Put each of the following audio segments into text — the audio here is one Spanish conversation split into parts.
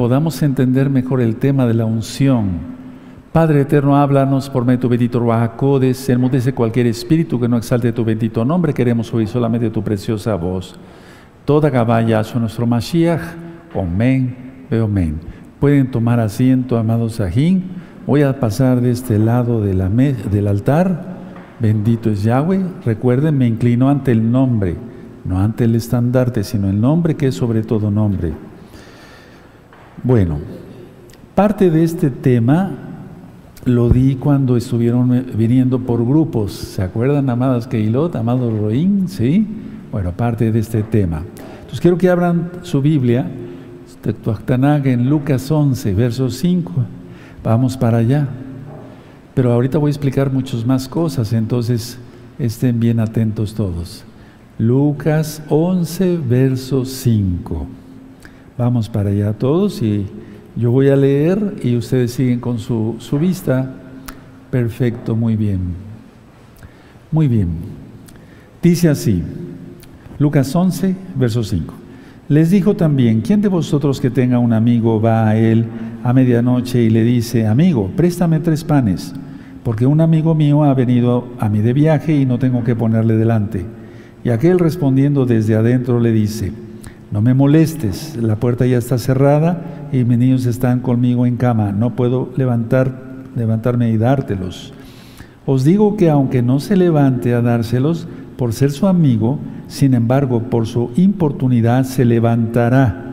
podamos entender mejor el tema de la unción. Padre eterno, háblanos por medio de tu bendito Ruajacodes, enmudece cualquier espíritu que no exalte tu bendito nombre, queremos oír solamente tu preciosa voz. Toda caballa a nuestro Mashiach, amén, amén. Pueden tomar asiento, amados Sajín. Voy a pasar de este lado de la del altar. Bendito es Yahweh. Recuerden, me inclino ante el nombre, no ante el estandarte, sino el nombre que es sobre todo nombre. Bueno, parte de este tema lo di cuando estuvieron viniendo por grupos. ¿Se acuerdan, amadas Keilot, amado Roín? ¿Sí? Bueno, parte de este tema. Entonces quiero que abran su Biblia, en Lucas 11, verso 5. Vamos para allá. Pero ahorita voy a explicar muchas más cosas, entonces estén bien atentos todos. Lucas 11, verso 5. Vamos para allá todos y yo voy a leer y ustedes siguen con su, su vista. Perfecto, muy bien. Muy bien. Dice así, Lucas 11, verso 5. Les dijo también, ¿quién de vosotros que tenga un amigo va a él a medianoche y le dice, amigo, préstame tres panes, porque un amigo mío ha venido a mí de viaje y no tengo que ponerle delante? Y aquel respondiendo desde adentro le dice, no me molestes, la puerta ya está cerrada y mis niños están conmigo en cama, no puedo levantar, levantarme y dártelos. Os digo que aunque no se levante a dárselos por ser su amigo, sin embargo, por su importunidad se levantará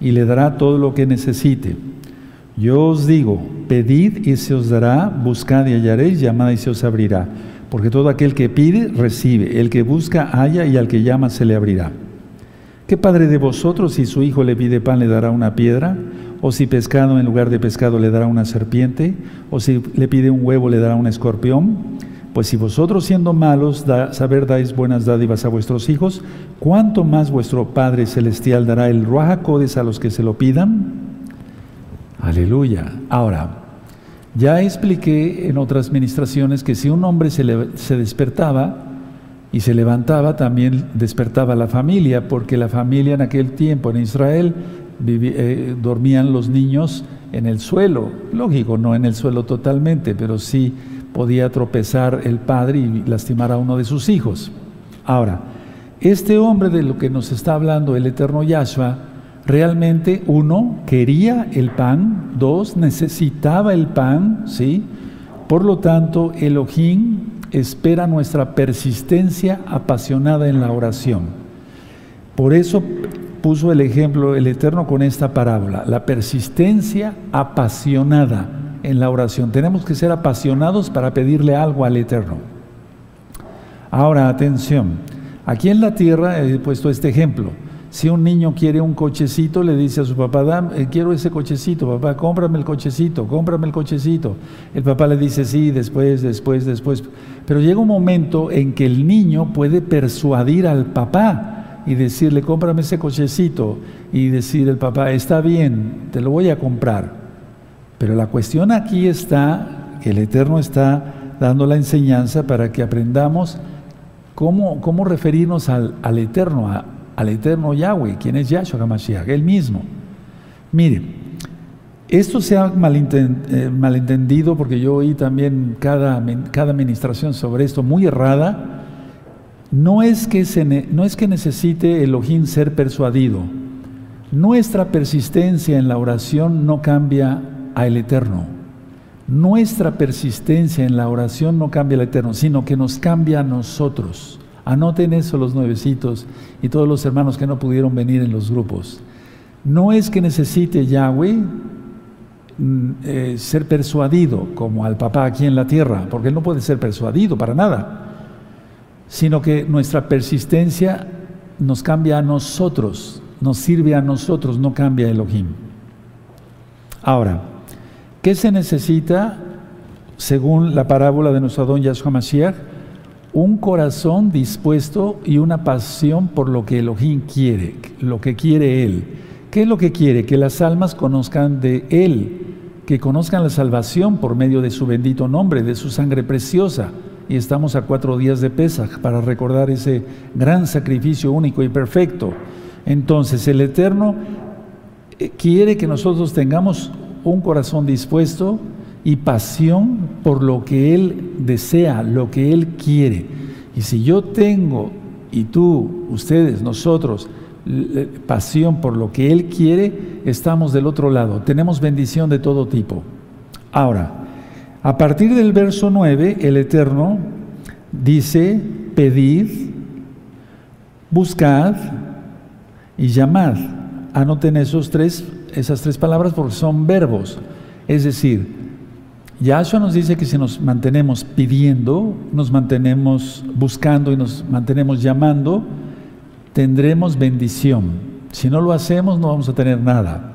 y le dará todo lo que necesite. Yo os digo, pedid y se os dará, buscad y hallaréis, llamad y se os abrirá. Porque todo aquel que pide, recibe, el que busca, halla y al que llama se le abrirá. ¿Qué padre de vosotros si su hijo le pide pan le dará una piedra? ¿O si pescado en lugar de pescado le dará una serpiente? ¿O si le pide un huevo le dará un escorpión? Pues si vosotros siendo malos, saber dais buenas dádivas a vuestros hijos, ¿cuánto más vuestro Padre Celestial dará el Ruajacodes a los que se lo pidan? Aleluya. Ahora, ya expliqué en otras ministraciones que si un hombre se, se despertaba, y se levantaba, también despertaba la familia, porque la familia en aquel tiempo en Israel eh, dormían los niños en el suelo, lógico, no en el suelo totalmente, pero sí podía tropezar el padre y lastimar a uno de sus hijos. Ahora, este hombre de lo que nos está hablando el eterno Yahshua, realmente uno quería el pan, dos necesitaba el pan, ¿sí? Por lo tanto, Elohim espera nuestra persistencia apasionada en la oración. Por eso puso el ejemplo el Eterno con esta parábola, la persistencia apasionada en la oración. Tenemos que ser apasionados para pedirle algo al Eterno. Ahora, atención, aquí en la tierra he puesto este ejemplo. Si un niño quiere un cochecito, le dice a su papá, eh, quiero ese cochecito, papá, cómprame el cochecito, cómprame el cochecito. El papá le dice, sí, después, después, después. Pero llega un momento en que el niño puede persuadir al papá y decirle, cómprame ese cochecito. Y decir el papá, está bien, te lo voy a comprar. Pero la cuestión aquí está, que el Eterno está dando la enseñanza para que aprendamos cómo, cómo referirnos al, al Eterno, a, al eterno Yahweh, quien es Yahshua HaMashiach, él mismo. Mire, esto se ha eh, malentendido porque yo oí también cada, cada administración sobre esto muy errada. No es, que se no es que necesite Elohim ser persuadido. Nuestra persistencia en la oración no cambia al Eterno. Nuestra persistencia en la oración no cambia al Eterno, sino que nos cambia a nosotros. Anoten eso los nuevecitos y todos los hermanos que no pudieron venir en los grupos. No es que necesite Yahweh mm, eh, ser persuadido como al papá aquí en la tierra, porque él no puede ser persuadido para nada, sino que nuestra persistencia nos cambia a nosotros, nos sirve a nosotros, no cambia Elohim. Ahora, ¿qué se necesita según la parábola de nuestro don Yahshua Mashiach? Un corazón dispuesto y una pasión por lo que Elohim quiere, lo que quiere Él. ¿Qué es lo que quiere? Que las almas conozcan de Él, que conozcan la salvación por medio de su bendito nombre, de su sangre preciosa. Y estamos a cuatro días de Pesach para recordar ese gran sacrificio único y perfecto. Entonces el Eterno eh, quiere que nosotros tengamos un corazón dispuesto y pasión por lo que Él desea, lo que Él quiere. Y si yo tengo, y tú, ustedes, nosotros, pasión por lo que Él quiere, estamos del otro lado. Tenemos bendición de todo tipo. Ahora, a partir del verso 9, el Eterno dice, pedid, buscad y llamad. Anoten esos tres, esas tres palabras porque son verbos. Es decir, Yahshua nos dice que si nos mantenemos pidiendo, nos mantenemos buscando y nos mantenemos llamando, tendremos bendición. Si no lo hacemos, no vamos a tener nada.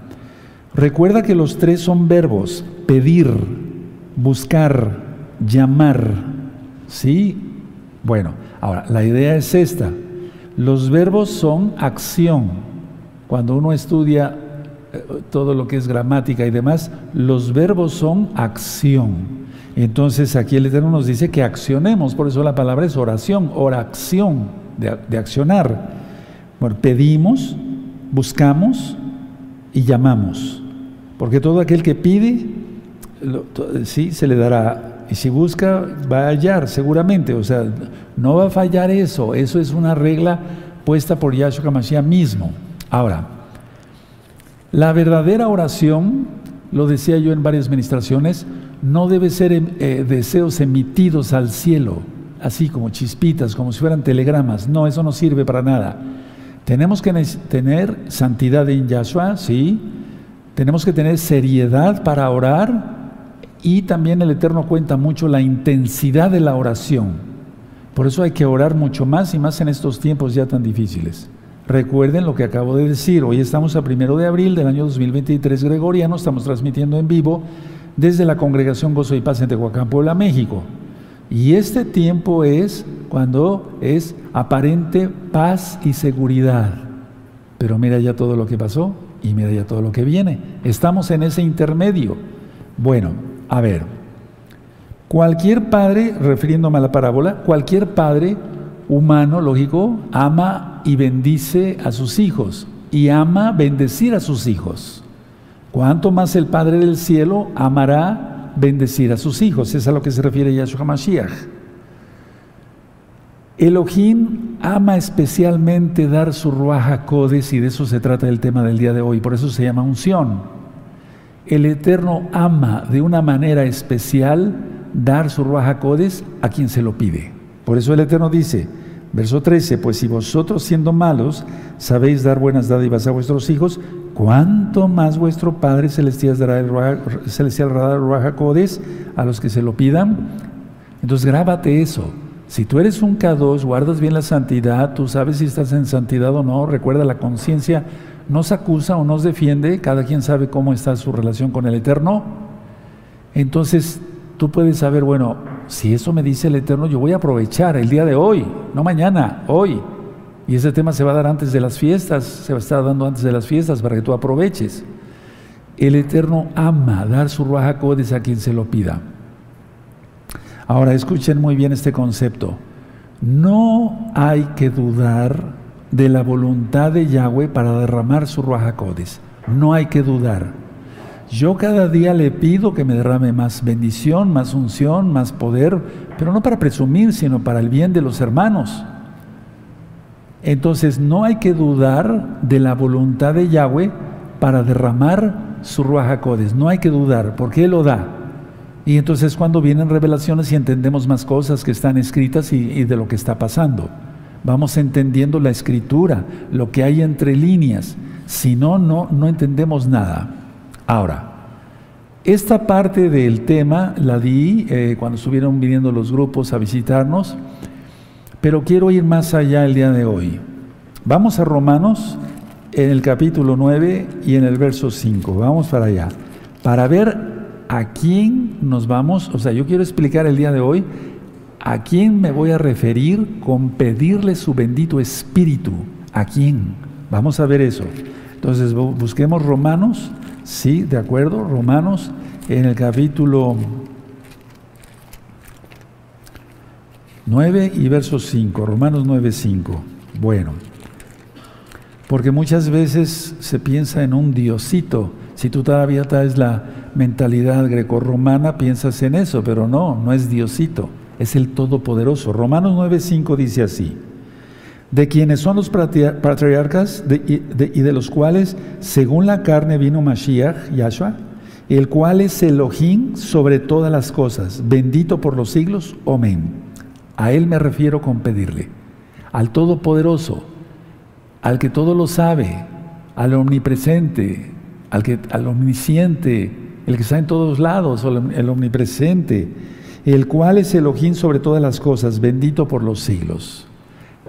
Recuerda que los tres son verbos, pedir, buscar, llamar. ¿Sí? Bueno, ahora, la idea es esta. Los verbos son acción. Cuando uno estudia todo lo que es gramática y demás, los verbos son acción. Entonces aquí el Eterno nos dice que accionemos, por eso la palabra es oración, oración, de, de accionar. Pedimos, buscamos y llamamos. Porque todo aquel que pide, sí, se le dará. Y si busca, va a hallar seguramente. O sea, no va a fallar eso. Eso es una regla puesta por Yahshua HaMashiach mismo. Ahora, la verdadera oración, lo decía yo en varias ministraciones, no debe ser em, eh, deseos emitidos al cielo, así como chispitas, como si fueran telegramas. No, eso no sirve para nada. Tenemos que tener santidad en Yahshua, sí. Tenemos que tener seriedad para orar y también el Eterno cuenta mucho la intensidad de la oración. Por eso hay que orar mucho más y más en estos tiempos ya tan difíciles. Recuerden lo que acabo de decir. Hoy estamos a primero de abril del año 2023 gregoriano. Estamos transmitiendo en vivo desde la congregación Gozo y Paz en Tehuacán, Puebla, México. Y este tiempo es cuando es aparente paz y seguridad. Pero mira ya todo lo que pasó y mira ya todo lo que viene. Estamos en ese intermedio. Bueno, a ver, cualquier padre, refiriéndome a la parábola, cualquier padre humano, lógico, ama y bendice a sus hijos y ama bendecir a sus hijos. Cuanto más el Padre del cielo amará bendecir a sus hijos. Es a lo que se refiere Yahshua Mashiach. Elohim ama especialmente dar su Ruach Codes y de eso se trata el tema del día de hoy, por eso se llama unción. El Eterno ama de una manera especial dar su Ruach Codes a quien se lo pide. Por eso el Eterno dice, verso 13, pues si vosotros siendo malos sabéis dar buenas dádivas a vuestros hijos, ¿Cuánto más vuestro Padre Celestial dará el celestial a los que se lo pidan? Entonces grábate eso. Si tú eres un K2, guardas bien la santidad, tú sabes si estás en santidad o no, recuerda la conciencia nos acusa o nos defiende, cada quien sabe cómo está su relación con el Eterno. Entonces tú puedes saber, bueno, si eso me dice el Eterno, yo voy a aprovechar el día de hoy, no mañana, hoy. Y ese tema se va a dar antes de las fiestas, se va a estar dando antes de las fiestas para que tú aproveches. El Eterno ama dar su Ruach a quien se lo pida. Ahora escuchen muy bien este concepto. No hay que dudar de la voluntad de Yahweh para derramar su Ruach No hay que dudar. Yo cada día le pido que me derrame más bendición, más unción, más poder, pero no para presumir, sino para el bien de los hermanos. Entonces no hay que dudar de la voluntad de Yahweh para derramar su Ruach No hay que dudar, porque Él lo da. Y entonces cuando vienen revelaciones y entendemos más cosas que están escritas y, de lo que está pasando. Vamos entendiendo la escritura, lo que hay entre líneas. Si no, no entendemos nada. Ahora, esta parte del tema la di eh, cuando estuvieron viniendo los grupos a visitarnos pero quiero ir más allá el día de hoy. Vamos a Romanos en el capítulo 9 y en el verso 5. Vamos para allá. Para ver a quién nos vamos, o sea, yo quiero explicar el día de hoy a quién me voy a referir con pedirle su bendito espíritu. ¿A quién? Vamos a ver eso. Entonces busquemos Romanos, sí, de acuerdo, Romanos en el capítulo 9 y verso 5, Romanos 9, 5. Bueno, Porque muchas veces se piensa en un diosito. Si tú todavía traes la mentalidad grecorromana, piensas en eso, pero no, no es diosito, es el Todopoderoso. Romanos 9:5 dice así de quienes son los patriarcas y de los cuales, según la carne, vino Mashiach, Yahshua, el cual es Elohim sobre todas las cosas, bendito por los siglos, amén. A él me refiero con pedirle, al Todopoderoso, al que todo lo sabe, al omnipresente, al, que, al omnisciente, el que está en todos lados, el omnipresente, el cual es Elohim sobre todas las cosas, bendito por los siglos.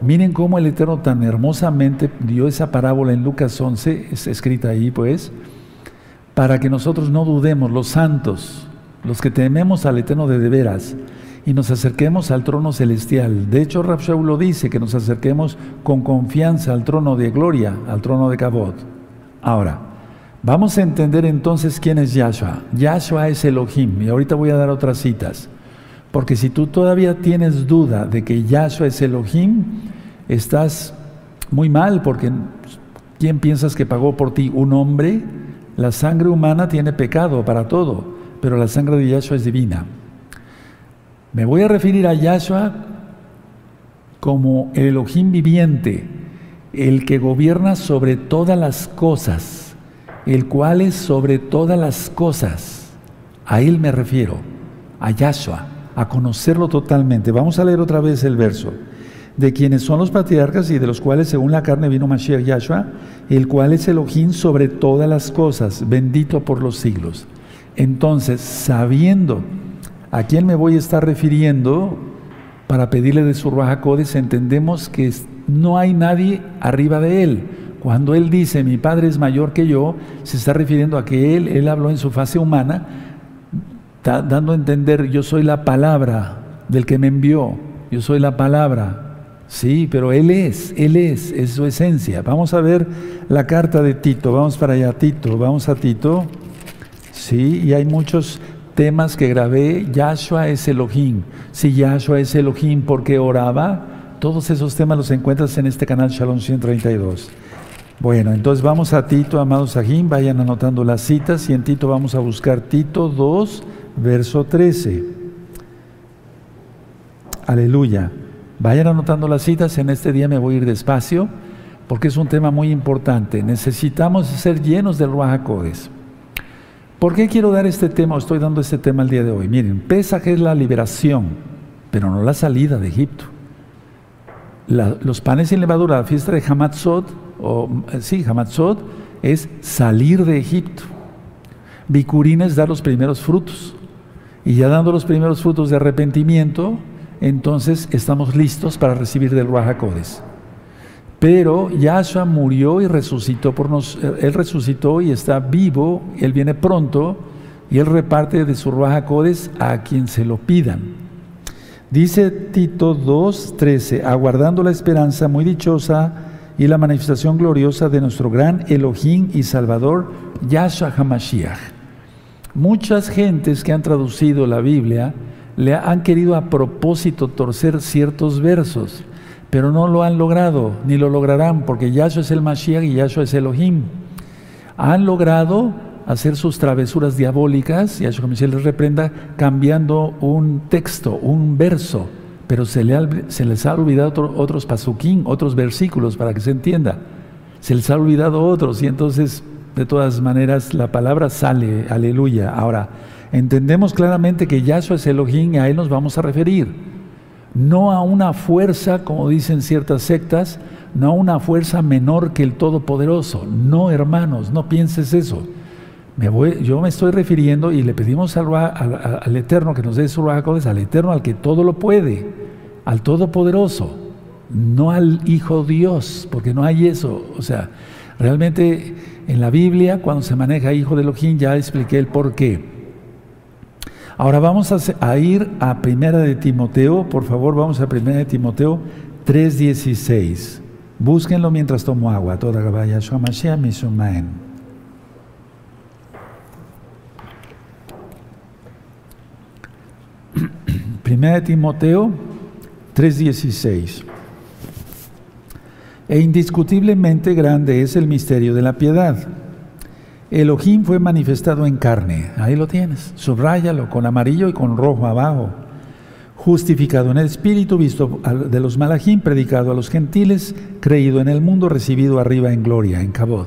Miren cómo el Eterno tan hermosamente dio esa parábola en Lucas 11, es escrita ahí pues, para que nosotros no dudemos, los santos, los que tememos al Eterno de de veras, y nos acerquemos al trono celestial. De hecho, Rav lo dice, que nos acerquemos con confianza al trono de gloria, al trono de Cabot. Ahora, vamos a entender entonces quién es Yahshua. Yahshua es Elohim, y ahorita voy a dar otras citas. Porque si tú todavía tienes duda de que Yahshua es Elohim, estás muy mal, porque ¿quién piensas que pagó por ti? ¿Un hombre? La sangre humana tiene pecado para todo, pero la sangre de Yahshua es divina. Me voy a referir a Yahshua como el Elohim viviente, el que gobierna sobre todas las cosas, el cual es sobre todas las cosas. A él me refiero, a Yahshua a conocerlo totalmente. Vamos a leer otra vez el verso. De quienes son los patriarcas y de los cuales según la carne vino Mashiach Yahshua, el cual es Elohim sobre todas las cosas, bendito por los siglos. Entonces, sabiendo a quién me voy a estar refiriendo para pedirle de su Raja entendemos que no hay nadie arriba de él. Cuando él dice, mi padre es mayor que yo, se está refiriendo a que él, él habló en su fase humana, Está dando a entender, yo soy la palabra del que me envió, yo soy la palabra. Sí, pero Él es, Él es, es su esencia. Vamos a ver la carta de Tito, vamos para allá, Tito, vamos a Tito. Sí, y hay muchos temas que grabé, Yahshua es Elohim. Si Yahshua es Elohim, ¿por qué oraba? Todos esos temas los encuentras en este canal Shalom 132. Bueno, entonces vamos a Tito, amados Sahim, vayan anotando las citas y en Tito vamos a buscar Tito 2, verso 13. Aleluya. Vayan anotando las citas, en este día me voy a ir despacio porque es un tema muy importante. Necesitamos ser llenos del Ruach ¿Por qué quiero dar este tema? Estoy dando este tema el día de hoy. Miren, Pesaj es la liberación, pero no la salida de Egipto. los panes sin levadura, la fiesta de Hamatzot, o sí, Hamatzot, es salir de Egipto. Bikurín es dar los primeros frutos. Y ya dando los primeros frutos de arrepentimiento, entonces estamos listos para recibir del Ruach Pero Yahshua murió y resucitó por nos, él resucitó y está vivo, él viene pronto y él reparte de su Ruach a quien se lo pidan. Dice Tito 2:13, aguardando la esperanza muy dichosa y la manifestación gloriosa de nuestro gran Elohim y Salvador, Yahshua HaMashiach Muchas gentes que han traducido la Biblia le han querido a propósito torcer ciertos versos, pero no lo han logrado, ni lo lograrán, porque Yahshua es el Mashiach y Yahshua es Elohim. Han logrado hacer sus travesuras diabólicas, Yahshua les reprenda, cambiando un texto, un verso, pero se, les ha olvidado otros pasuquín, otros versículos, para que se entienda. Se les ha olvidado otros, y entonces de todas maneras, la palabra sale, aleluya. Ahora, entendemos claramente que Yahshua es Elohim y a Él nos vamos a referir. No a una fuerza, como dicen ciertas sectas, no a una fuerza menor que el Todopoderoso. No, hermanos, no pienses eso. Me voy, yo me estoy refiriendo y le pedimos al, al, Eterno que nos dé su rajacodes, al Eterno, al que todo lo puede, al Todopoderoso, no al Hijo Dios, porque no hay eso. O sea, realmente en la Biblia, cuando se maneja hijo de Elohim, ya expliqué el por qué. Ahora vamos a, ir a Primera de Timoteo, por favor, vamos a Primera de Timoteo 3.16. Búsquenlo mientras tomo agua. Toda Primera de Timoteo 3.16. E indiscutiblemente grande es el misterio de la piedad. Elohim fue manifestado en carne, ahí lo tienes, subráyalo con amarillo y con rojo abajo. Justificado en el Espíritu, visto de los malajim, predicado a los gentiles, creído en el mundo, recibido arriba en gloria, en Cabod.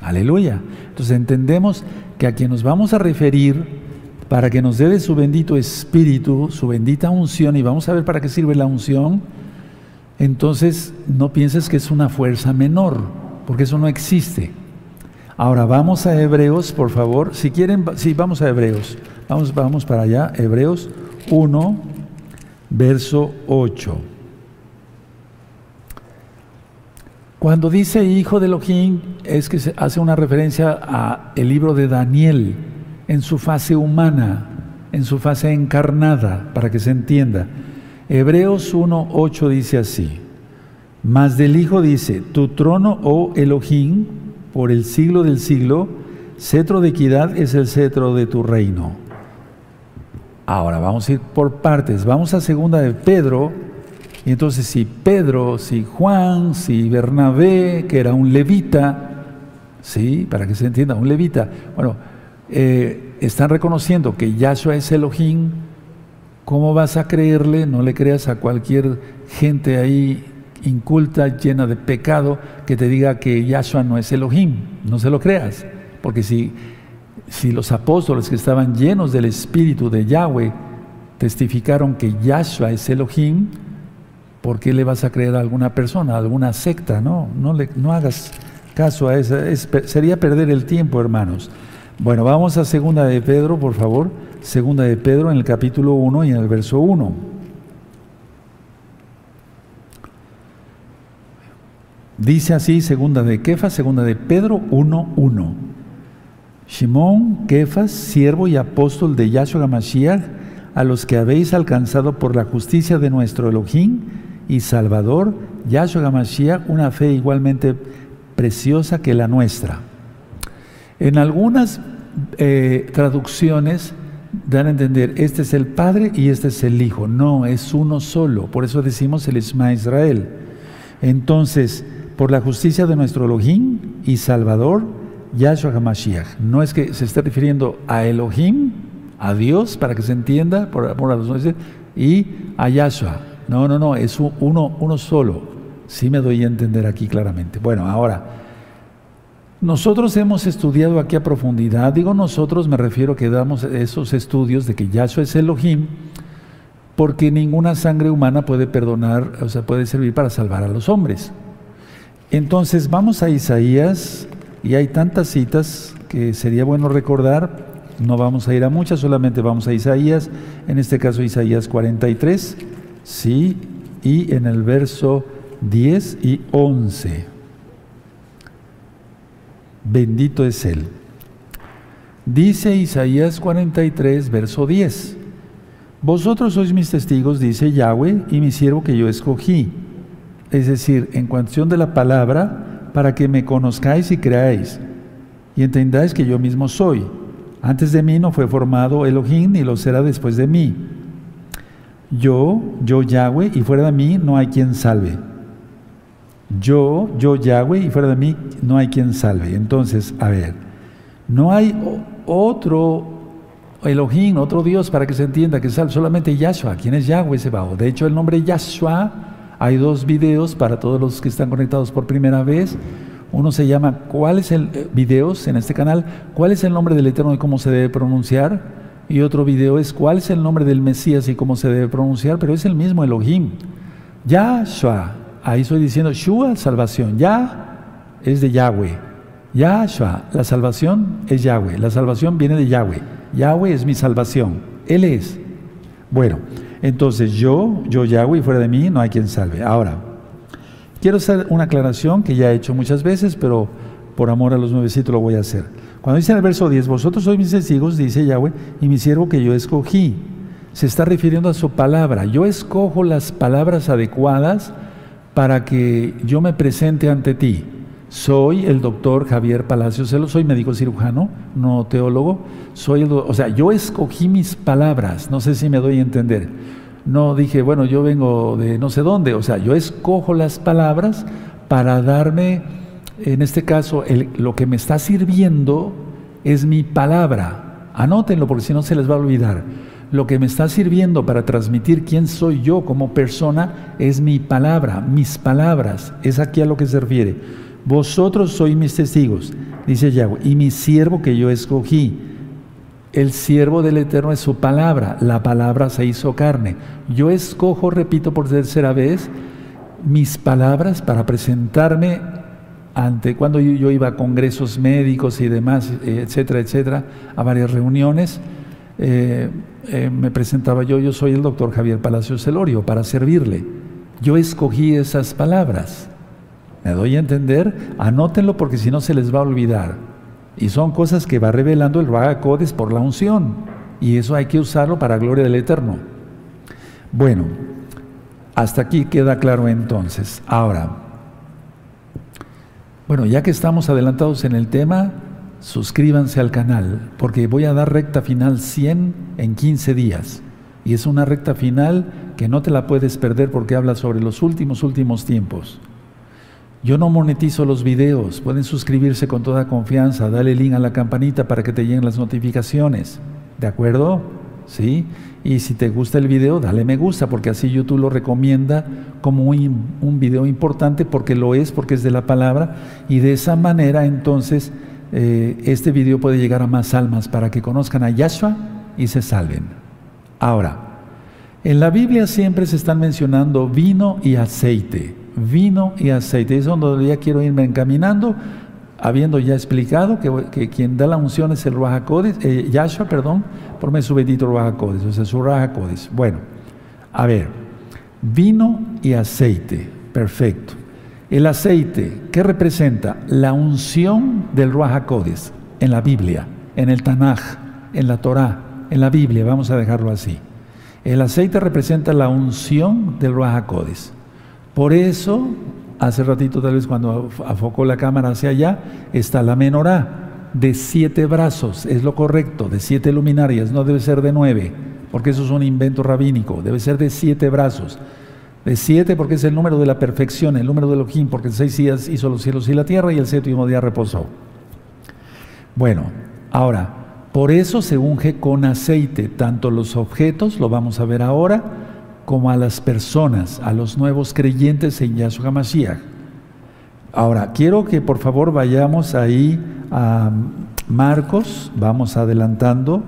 Aleluya. Entonces entendemos que a quien nos vamos a referir para que nos dé su bendito Espíritu, su bendita unción, y vamos a ver para qué sirve la unción, entonces no pienses que es una fuerza menor, porque eso no existe. Ahora vamos a Hebreos, por favor. Si quieren, sí, vamos a Hebreos. Vamos, vamos para allá. Hebreos 1, verso 8. Cuando dice hijo de Elohim, es que se hace una referencia a el libro de Daniel en su fase humana, en su fase encarnada, para que se entienda. Hebreos 1.8 dice así, mas del Hijo dice, tu trono, oh Elohim, por el siglo del siglo, cetro de equidad es el cetro de tu reino. Ahora vamos a ir por partes, vamos a segunda de Pedro, y entonces si Pedro, si Juan, si Bernabé, que era un levita, sí, para que se entienda, un levita, bueno, eh, están reconociendo que Yahshua es Elohim, ¿Cómo vas a creerle? No le creas a cualquier gente ahí inculta, llena de pecado, que te diga que Yahshua no es Elohim. No se lo creas. Porque si, si los apóstoles que estaban llenos del Espíritu de Yahweh testificaron que Yahshua es Elohim, ¿por qué le vas a creer a alguna persona, a alguna secta? No, no, le, no hagas caso a eso. sería perder el tiempo, hermanos. Bueno, vamos a segunda de Pedro, por favor. Segunda de Pedro en el capítulo 1 y en el verso 1. Dice así, segunda de Kefas, segunda de Pedro 1.1. Shimón, Kefas, siervo y apóstol de Yahshua Mashiach, a los que habéis alcanzado por la justicia de nuestro Elohim y Salvador, Yahshua Mashiach, una fe igualmente preciosa que la nuestra. En algunas eh, traducciones dan a entender, este es el Padre y este es el Hijo. No, es uno solo. Por eso decimos el Isma Israel. Entonces, por la justicia de nuestro Elohim y Salvador, Yahshua HaMashiach. No es que se esté refiriendo a Elohim, a Dios, para que se entienda, por amor a y a Yahshua. No, no, no, es uno, uno solo. Sí me doy a entender aquí claramente. Bueno, ahora, nosotros hemos estudiado aquí a profundidad, digo nosotros, me refiero que damos esos estudios de que Yahshua es Elohim, porque ninguna sangre humana puede perdonar, o sea, puede servir para salvar a los hombres. Entonces vamos a Isaías, y hay tantas citas que sería bueno recordar, no vamos a ir a muchas, solamente vamos a Isaías, en este caso Isaías 43, sí, y en el verso 10 y 11. Bendito es Él. Dice Isaías 43, verso 10. Vosotros sois mis testigos, dice Yahweh, y mi siervo que yo escogí. Es decir, en cuestión de la palabra, para que me conozcáis y creáis, y entendáis que yo mismo soy. Antes de mí no fue formado Elohim, ni lo será después de mí. Yo, yo Yahweh, y fuera de mí no hay quien salve. Yo, yo Yahweh, y fuera de mí no hay quien salve. Entonces, a ver, no hay otro Elohim, otro Dios para que se entienda que salve, solamente Yahshua. ¿Quién es Yahweh bajo? De hecho, el nombre Yahshua, hay dos videos para todos los que están conectados por primera vez. Uno se llama ¿Cuál es el eh, videos en este canal? ¿Cuál es el nombre del Eterno y cómo se debe pronunciar? Y otro video es ¿Cuál es el nombre del Mesías y cómo se debe pronunciar? Pero es el mismo Elohim. Yahshua, ahí estoy diciendo Shua, salvación. Ya es de Yahweh. Yahshua, la salvación es Yahweh. La salvación viene de Yahweh. Yahweh es mi salvación. Él es. Bueno, entonces yo, yo Yahweh, y fuera de mí no hay quien salve. Ahora, quiero hacer una aclaración que ya he hecho muchas veces, pero por amor a los nuevecitos lo voy a hacer. Cuando dice en el verso 10, vosotros sois mis testigos, dice Yahweh, y mi siervo que yo escogí. Se está refiriendo a su palabra. Yo escojo las palabras adecuadas para que yo me presente ante ti. Soy el doctor Javier Palacios, soy médico cirujano, no teólogo. Soy o sea, yo escogí mis palabras, no sé si me doy a entender. No dije, bueno, yo vengo de no sé dónde, o sea, yo escojo las palabras para darme, en este caso, lo que me está sirviendo es mi palabra. Anótenlo porque si no se les va a olvidar. Lo que me está sirviendo para transmitir quién soy yo como persona es mi palabra, mis palabras. Es aquí a lo que se refiere. Vosotros sois mis testigos, dice Yahweh, y mi siervo que yo escogí. El siervo del Eterno es su palabra, la palabra se hizo carne. Yo escojo, repito por tercera vez, mis palabras para presentarme ante cuando yo, iba a congresos médicos y demás, etcétera, etcétera, a varias reuniones. Eh, eh, me presentaba yo, yo soy el doctor Javier Palacios Celorio, para servirle. Yo escogí esas palabras. ¿Me doy a entender? Anótenlo porque si no se les va a olvidar. Y son cosas que va revelando el Codes por la unción. Y eso hay que usarlo para gloria del Eterno. Bueno, hasta aquí queda claro entonces. Ahora, bueno, ya que estamos adelantados en el tema, suscríbanse al canal, porque voy a dar recta final 100 en 15 días. Y es una recta final que no te la puedes perder porque habla sobre los últimos, últimos tiempos. Yo no monetizo los videos, pueden suscribirse con toda confianza, dale link a la campanita para que te lleguen las notificaciones. ¿De acuerdo? ¿Sí? Y si te gusta el video, dale me gusta, porque así YouTube lo recomienda como un, un video importante, porque lo es, porque es de la palabra, y de esa manera entonces eh, este video puede llegar a más almas para que conozcan a Yahshua y se salven. Ahora, en la Biblia siempre se están mencionando vino y aceite, vino y aceite. Es donde ya quiero irme encaminando, habiendo ya explicado que, quien da la unción es el Ruach eh, Yahshua, perdón, por su bendito Ruach o sea, su Ruach Bueno, a ver, vino y aceite, perfecto. El aceite, ¿qué representa? La unción del Ruach en la Biblia, en el Tanaj, en la Torah, en la Biblia, vamos a dejarlo así. El aceite representa la unción del Ruach Por eso, hace ratito tal vez cuando afocó la cámara hacia allá, está la menorá de siete brazos, es lo correcto, de siete luminarias, no debe ser de nueve, porque eso es un invento rabínico, debe ser de siete brazos. De siete porque es el número de la perfección, el número de Elohim, porque en seis días hizo los cielos y la tierra y el séptimo día reposó. Bueno, ahora, por eso se unge con aceite tanto los objetos, lo vamos a ver ahora, como a las personas, a los nuevos creyentes en Yahshua Mashiach. Ahora, quiero que por favor vayamos ahí a Marcos, vamos adelantando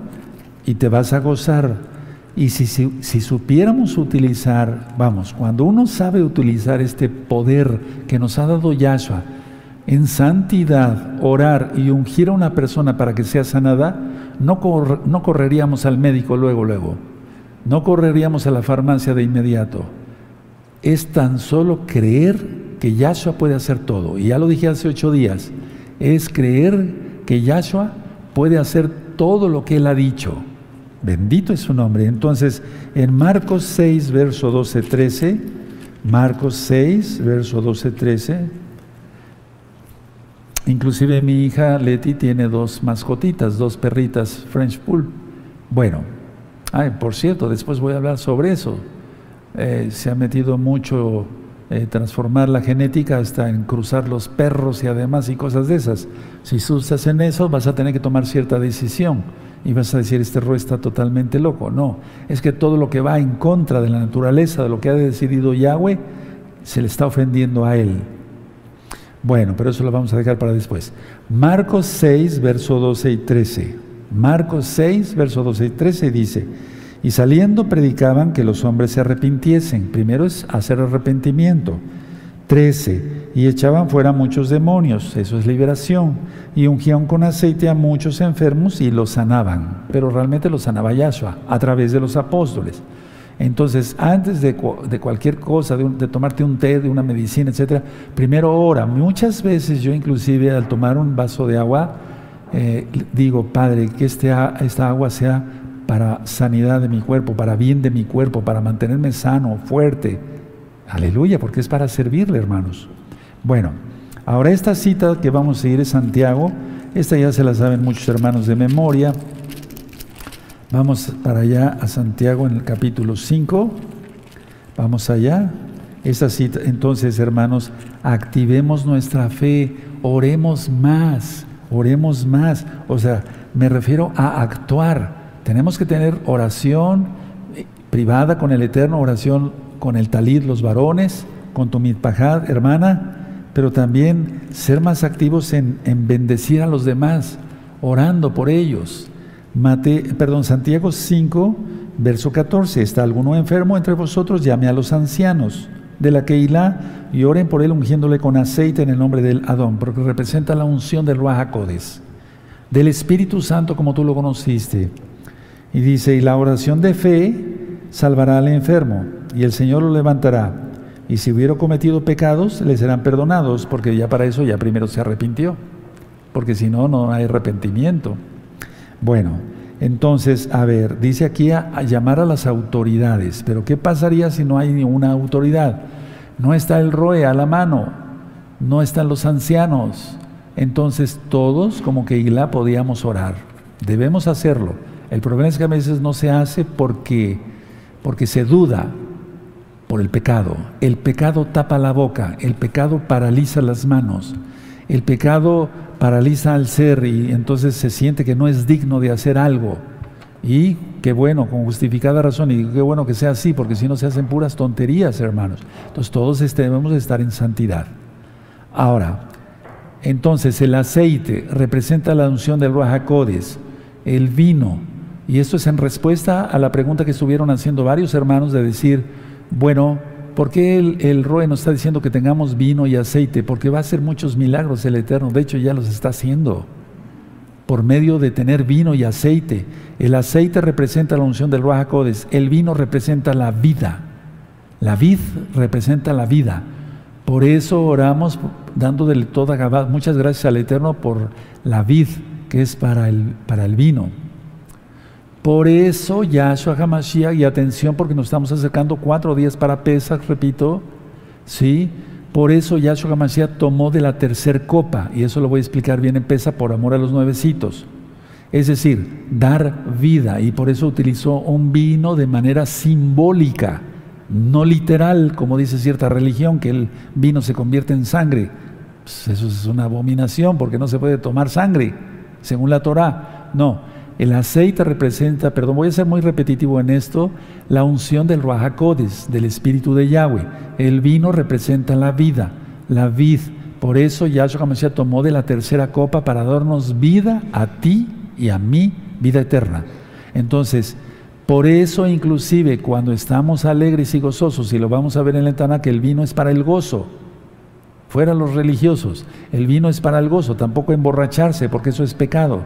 y te vas a gozar y si, si, supiéramos utilizar, vamos, cuando uno sabe utilizar este poder que nos ha dado Yahshua en santidad, orar y ungir a una persona para que sea sanada, no, no correríamos al médico luego, luego. No correríamos a la farmacia de inmediato. Es tan solo creer que Yahshua puede hacer todo. Y ya lo dije hace ocho días. Es creer que Yahshua puede hacer todo lo que Él ha dicho. Bendito es su nombre. Entonces, en Marcos 6, verso 12, 13, Marcos 6, verso 12, 13, inclusive mi hija Leti tiene dos mascotitas, dos perritas French Pool. Bueno, por cierto, después voy a hablar sobre eso. Eh, se ha metido mucho eh, transformar la genética hasta en cruzar los perros y además y cosas de esas. Si estás en eso, vas a tener que tomar cierta decisión y vas a decir, este rey está totalmente loco. No, es que todo lo que va en contra de la naturaleza, de lo que ha decidido Yahweh, se le está ofendiendo a él. Bueno, pero eso lo vamos a dejar para después. Marcos 6, verso 12 y 13. Marcos 6, verso 12 y 13 dice, y saliendo predicaban que los hombres se arrepintiesen. Primero es hacer arrepentimiento. 13 y echaban fuera muchos demonios, eso es liberación, y ungían con aceite a muchos enfermos y los sanaban, pero realmente los sanaba Yahshua a través de los apóstoles. Entonces, antes de, cualquier cosa, de, tomarte un té, de una medicina, etcétera, primero ora. Muchas veces yo inclusive al tomar un vaso de agua, eh, digo, Padre, que este, esta agua sea para sanidad de mi cuerpo, para bien de mi cuerpo, para mantenerme sano, fuerte. Aleluya, porque es para servirle, hermanos. Bueno, ahora esta cita que vamos a seguir es Santiago. Esta ya se la saben muchos hermanos de memoria. Vamos para allá a Santiago en el capítulo 5. Vamos allá. Es así, entonces, hermanos, activemos nuestra fe, oremos más, oremos más. O sea, me refiero a actuar. Tenemos que tener oración privada con el Eterno, oración con el talid, los varones, con tu mitpajad, hermana, pero también ser más activos en, bendecir a los demás, orando por ellos. Mate, perdón, Santiago 5, verso 14. ¿Está alguno enfermo entre vosotros? Llame a los ancianos de la Keilah y oren por él ungiéndole con aceite en el nombre del Adón, porque representa la unción del Ruach del Espíritu Santo como tú lo conociste. Y dice, y la oración de fe salvará al enfermo, y el Señor lo levantará. Y si hubiera cometido pecados, le serán perdonados, porque ya para eso ya primero se arrepintió, porque si no, no hay arrepentimiento. Bueno, entonces, a ver, dice aquí a, llamar a las autoridades, pero ¿qué pasaría si no hay ninguna autoridad? No está el ROE a la mano, no están los ancianos. Entonces todos como que Igla podíamos orar. Debemos hacerlo. El problema es que a veces no se hace porque, porque se duda, por el pecado. El pecado tapa la boca, el pecado paraliza las manos, el pecado paraliza al ser y entonces se siente que no es digno de hacer algo. Y qué bueno, con justificada razón, y qué bueno que sea así, porque si no se hacen puras tonterías, hermanos. Entonces todos este, debemos estar en santidad. Ahora, entonces el aceite representa la unción del Ruach el vino, y esto es en respuesta a la pregunta que estuvieron haciendo varios hermanos de decir, bueno, ¿por qué el, el Roe nos está diciendo que tengamos vino y aceite? Porque va a hacer muchos milagros el Eterno. De hecho, ya los está haciendo por medio de tener vino y aceite. El aceite representa la unción del Ruach el vino representa la vida, la vid representa la vida. Por eso oramos dándole toda Gabá. Muchas gracias al Eterno por la vid que es para el, para el vino. Por eso Yahshua HaMashiach, y atención porque nos estamos acercando cuatro días para Pesach, repito, ¿sí? Por eso Yahshua HaMashiach tomó de la tercer copa, y eso lo voy a explicar bien en Pesach por amor a los nuevecitos. Es decir, dar vida, y por eso utilizó un vino de manera simbólica, no literal, como dice cierta religión, que el vino se convierte en sangre. Pues eso es una abominación porque no se puede tomar sangre, según la Torah. No, el aceite representa, perdón, voy a ser muy repetitivo en esto, la unción del Ruajacodes, del Espíritu de Yahweh. El vino representa la vida, la vid. Por eso Yahshua HaMashiach tomó de la tercera copa para darnos vida a ti y a mí, vida eterna. Entonces, por eso inclusive cuando estamos alegres y gozosos, y lo vamos a ver en la que el vino es para el gozo, fuera los religiosos, el vino es para el gozo, tampoco emborracharse, porque eso es pecado.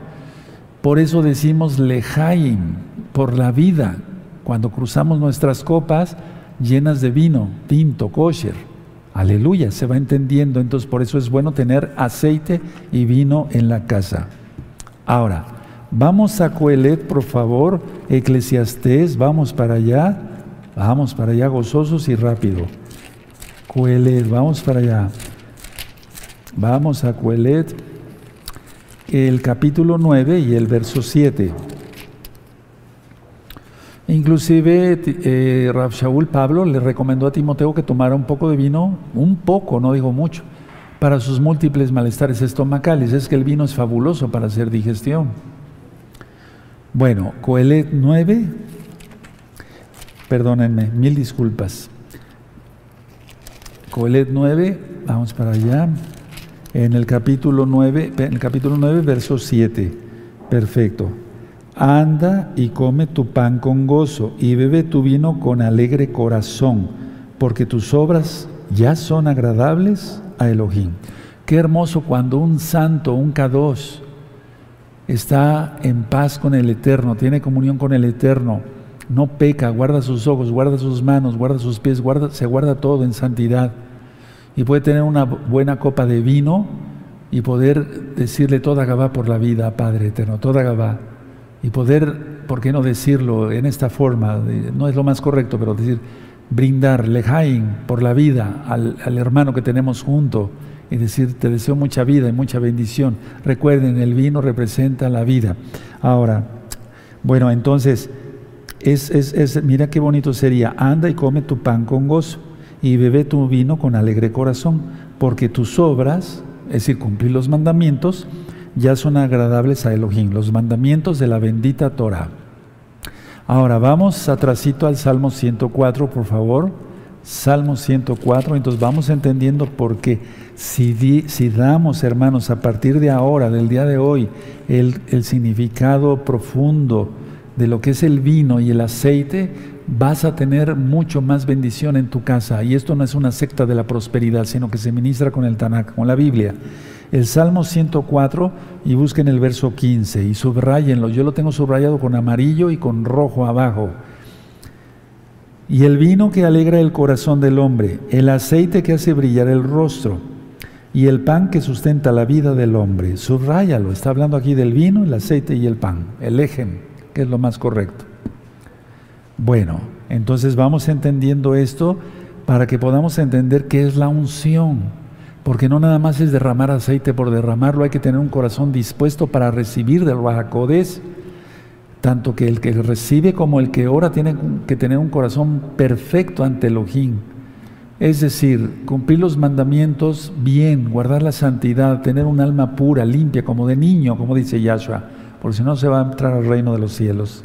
Por eso decimos lejaim, por la vida, cuando cruzamos nuestras copas llenas de vino, tinto, kosher. Aleluya, se va entendiendo. Entonces, por eso es bueno tener aceite y vino en la casa. Ahora, vamos a Coelet, por favor, Eclesiastés, vamos para allá, vamos para allá gozosos y rápido. Coelet, vamos para allá. Vamos a Coelet el capítulo 9 y el verso 7. Inclusive eh, Rab Pablo le recomendó a Timoteo que tomara un poco de vino, un poco, no digo mucho, para sus múltiples malestares estomacales. Es que el vino es fabuloso para hacer digestión. Bueno, Coelet 9, perdónenme, mil disculpas. Coelet 9, vamos para allá en el capítulo 9, en el capítulo 9, verso 7. Perfecto. Anda y come tu pan con gozo y bebe tu vino con alegre corazón, porque tus obras ya son agradables a Elohim. Qué hermoso cuando un santo, un kadosh, está en paz con el Eterno, tiene comunión con el Eterno, no peca, guarda sus ojos, guarda sus manos, guarda sus pies, guarda, se guarda todo en santidad y puede tener una buena copa de vino y poder decirle toda Gabá por la vida, Padre eterno, toda Gabá. Y poder, ¿por qué no decirlo en esta forma? no es lo más correcto, pero decir, brindar, lejaim, por la vida al, al hermano que tenemos junto y decir, te deseo mucha vida y mucha bendición. Recuerden, el vino representa la vida. Ahora, bueno, entonces, es, es, es, mira qué bonito sería, anda y come tu pan con gozo y bebe tu vino con alegre corazón, porque tus obras, es decir, cumplir los mandamientos, ya son agradables a Elohim, los mandamientos de la bendita Torah. Ahora vamos atrasito al Salmo 104, por favor. Salmo 104, entonces vamos entendiendo por qué si, si damos, hermanos, a partir de ahora, del día de hoy, el, el significado profundo de lo que es el vino y el aceite, vas a tener mucho más bendición en tu casa. Y esto no es una secta de la prosperidad, sino que se ministra con el Tanakh, con la Biblia. El Salmo 104 y busquen el verso 15 y subrayenlo. Yo lo tengo subrayado con amarillo y con rojo abajo. Y el vino que alegra el corazón del hombre, el aceite que hace brillar el rostro y el pan que sustenta la vida del hombre. Subráyalo. Está hablando aquí del vino, el aceite y el pan. El ejem, que es lo más correcto. Bueno, entonces vamos entendiendo esto para que podamos entender qué es la unción. Porque no nada más es derramar aceite por derramarlo, hay que tener un corazón dispuesto para recibir del Bajacodes. Tanto que el que recibe como el que ora tiene que tener un corazón perfecto ante Elohim. Es decir, cumplir los mandamientos bien, guardar la santidad, tener un alma pura, limpia, como de niño, como dice Yahshua, porque si no se va a entrar al reino de los cielos.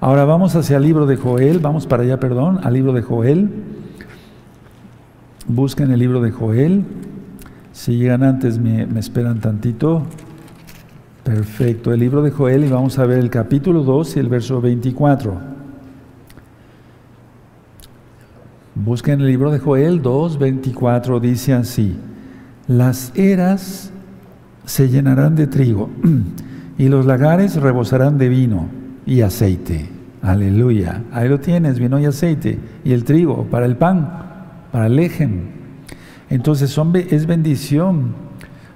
Ahora vamos hacia el libro de Joel, vamos para allá, perdón, al libro de Joel. Busquen el libro de Joel. Si llegan antes, me, esperan tantito. Perfecto, el libro de Joel y vamos a ver el capítulo 2 y el verso 24. Busquen el libro de Joel 2, 24, dice así, las eras se llenarán de trigo y los lagares rebosarán de vino y aceite. Aleluya. Ahí lo tienes, vino y aceite. Y el trigo para el pan, para el ejem. Entonces es bendición.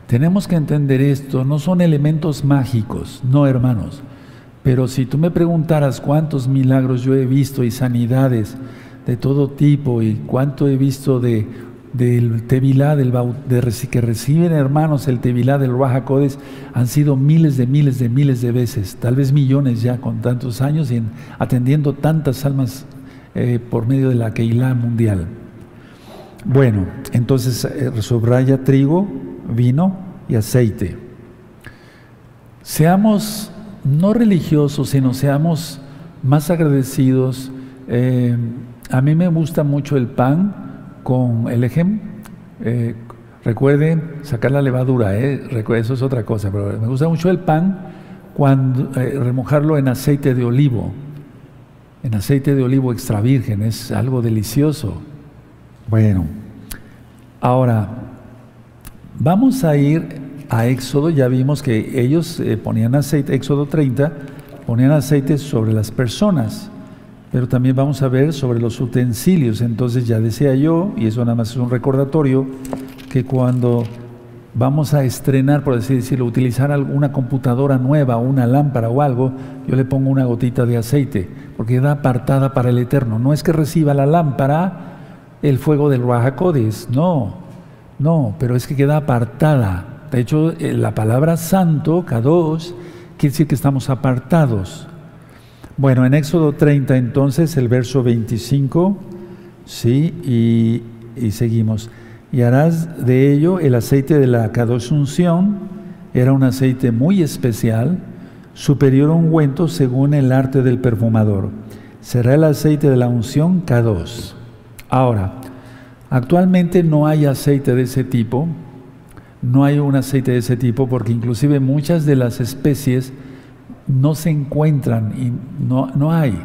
Tenemos que entender esto. No son elementos mágicos, no hermanos. Pero si tú me preguntaras cuántos milagros yo he visto y sanidades de todo tipo y cuánto he visto de del Tevilá, del, de, que reciben hermanos el Tevilá del Ruajacodes, han sido miles de miles de miles de veces, tal vez millones ya con tantos años y atendiendo tantas almas eh, por medio de la Keilah mundial. Bueno, entonces eh, subraya trigo, vino y aceite. Seamos no religiosos, sino seamos más agradecidos. Eh, a mí me gusta mucho el pan con el ejemplo. Eh, recuerden sacar la levadura, eh, eso es otra cosa, pero me gusta mucho el pan cuando eh, remojarlo en aceite de olivo, en aceite de olivo extra virgen, es algo delicioso. Bueno, ahora vamos a ir a Éxodo, ya vimos que ellos ponían aceite, Éxodo 30, ponían aceite sobre las personas pero también vamos a ver sobre los utensilios. Entonces ya decía yo, y eso nada más es un recordatorio, que cuando vamos a estrenar, por decirlo, utilizar una computadora nueva, una lámpara o algo, yo le pongo una gotita de aceite, porque queda apartada para el eterno. No es que reciba la lámpara el fuego del Rahakodes, no, no, pero es que queda apartada. De hecho, eh, la palabra santo, Kadosh, quiere decir que estamos apartados. Bueno, en Éxodo 30 entonces, el verso 25, sí, y, seguimos. Y harás de ello el aceite de la cadosunción, era un aceite muy especial, superior a ungüento según el arte del perfumador. Será el aceite de la unción K2. Ahora, actualmente no hay aceite de ese tipo, no hay un aceite de ese tipo porque inclusive muchas de las especies no se encuentran y no, no hay.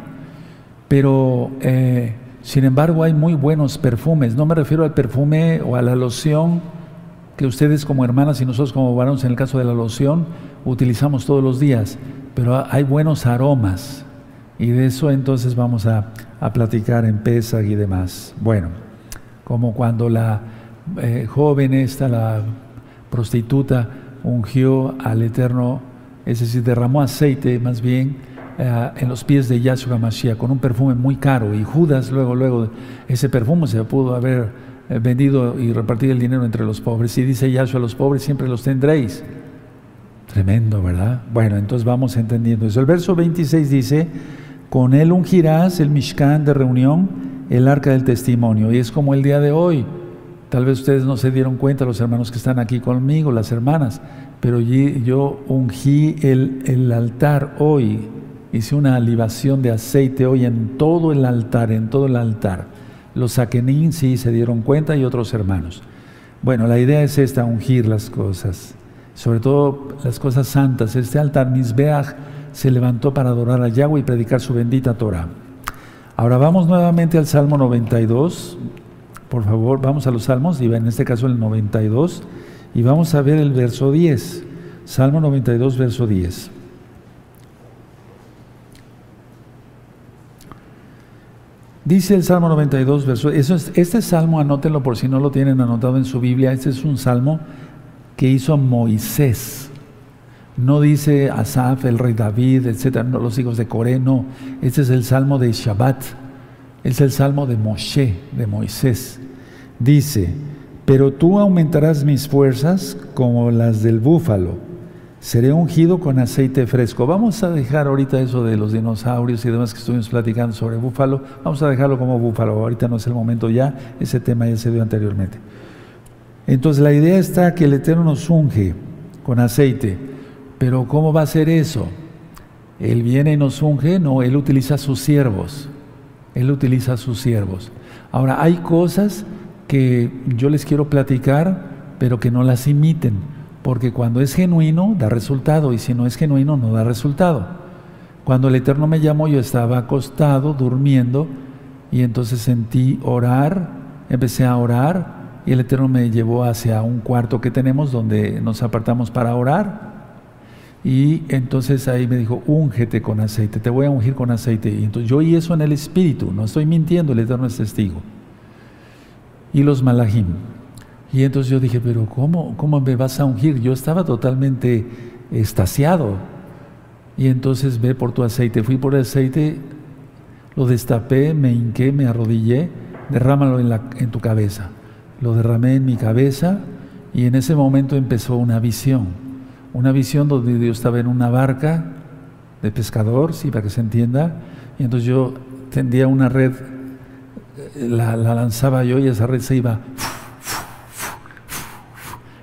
Pero, eh, sin embargo, hay muy buenos perfumes. No me refiero al perfume o a la loción que ustedes como hermanas y nosotros como varones, en el caso de la loción, utilizamos todos los días. Pero hay buenos aromas. Y de eso entonces vamos a, platicar en Pesach y demás. Bueno, como cuando la eh, joven esta, la prostituta, ungió al Eterno es decir, derramó aceite más bien eh, en los pies de Yahshua Mashiach con un perfume muy caro y Judas luego, luego, ese perfume se pudo haber eh, vendido y repartido el dinero entre los pobres. Y dice Yahshua, los pobres siempre los tendréis. Tremendo, ¿verdad? Bueno, entonces vamos entendiendo eso. El verso 26 dice, con él ungirás el Mishkan de reunión el arca del testimonio. Y es como el día de hoy. Tal vez ustedes no se dieron cuenta, los hermanos que están aquí conmigo, las hermanas, pero yo ungí el, altar hoy, hice una libación de aceite hoy en todo el altar, en todo el altar. Los saquenín sí se dieron cuenta y otros hermanos. Bueno, la idea es esta, ungir las cosas, sobre todo las cosas santas. Este altar Misbeach se levantó para adorar a Yahweh y predicar su bendita Torah. Ahora vamos nuevamente al Salmo 92, por favor, vamos a los salmos, y en este caso el 92, y vamos a ver el verso 10. Salmo 92, verso 10. Dice el Salmo 92, verso. Eso es, este salmo, anótenlo por si no lo tienen anotado en su Biblia. Este es un salmo que hizo Moisés. No dice Asaf, el rey David, etcétera, no, los hijos de Coré, no. Este es el salmo de Shabbat. Es el salmo de Moshe, de Moisés. Dice, pero tú aumentarás mis fuerzas como las del búfalo. Seré ungido con aceite fresco. Vamos a dejar ahorita eso de los dinosaurios y demás que estuvimos platicando sobre búfalo. Vamos a dejarlo como búfalo. Ahorita no es el momento ya. Ese tema ya se dio anteriormente. Entonces la idea está que el Eterno nos unge con aceite. Pero ¿cómo va a ser eso? Él viene y nos unge. No, Él utiliza sus siervos. Él utiliza sus siervos. Ahora, hay cosas que yo les quiero platicar, pero que no las imiten, porque cuando es genuino da resultado y si no es genuino no da resultado. Cuando el Eterno me llamó yo estaba acostado, durmiendo, y entonces sentí orar, empecé a orar, y el Eterno me llevó hacia un cuarto que tenemos donde nos apartamos para orar, y entonces ahí me dijo, úngete con aceite, te voy a ungir con aceite. Y entonces yo oí eso en el Espíritu, no estoy mintiendo, el Eterno es testigo. Y los malajim. Y entonces yo dije, pero ¿cómo, ¿cómo me vas a ungir? Yo estaba totalmente estasiado. Y entonces ve por tu aceite. Fui por el aceite, lo destapé, me hinqué, me arrodillé, derrámalo en, la, en tu cabeza. Lo derramé en mi cabeza y en ese momento empezó una visión una visión donde Dios estaba en una barca de pescador, sí, para que se entienda, y entonces yo tendía una red, la, lanzaba yo y esa red se iba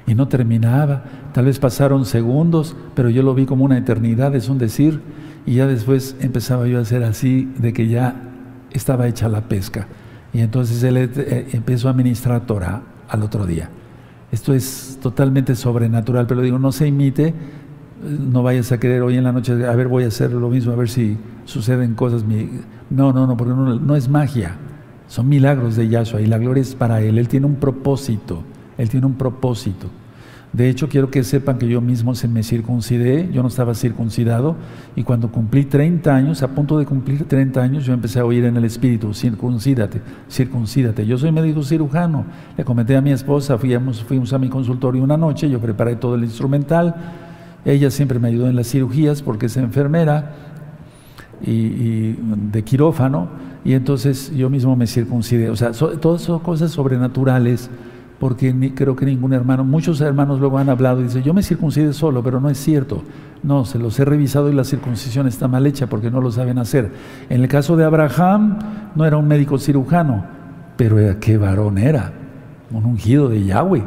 y no terminaba. Tal vez pasaron segundos, pero yo lo vi como una eternidad, es un decir, y ya después empezaba yo a hacer así, de que ya estaba hecha la pesca. Y entonces él eh, empezó a ministrar Torah al otro día. Esto es totalmente sobrenatural, pero digo, no se imite, no vayas a querer hoy en la noche, a ver, voy a hacer lo mismo, a ver si suceden cosas. No, no, no, porque no, no es magia, son milagros de Yahshua y la gloria es para Él. Él tiene un propósito, Él tiene un propósito. De hecho, quiero que sepan que yo mismo se me circuncidé, yo no estaba circuncidado, y cuando cumplí 30 años, a punto de cumplir 30 años, yo empecé a oír en el Espíritu, circuncídate, circuncídate. Yo soy médico cirujano, le comenté a mi esposa, fuimos, a mi consultorio una noche, yo preparé todo el instrumental, ella siempre me ayudó en las cirugías porque es enfermera y, de quirófano, y entonces yo mismo me circuncidé. O sea, todas son cosas sobrenaturales porque creo que ningún hermano, muchos hermanos luego han hablado y dicen, yo me circuncide solo, pero no es cierto. No, se los he revisado y la circuncisión está mal hecha porque no lo saben hacer. En el caso de Abraham, no era un médico cirujano, pero qué varón era, un ungido de Yahweh.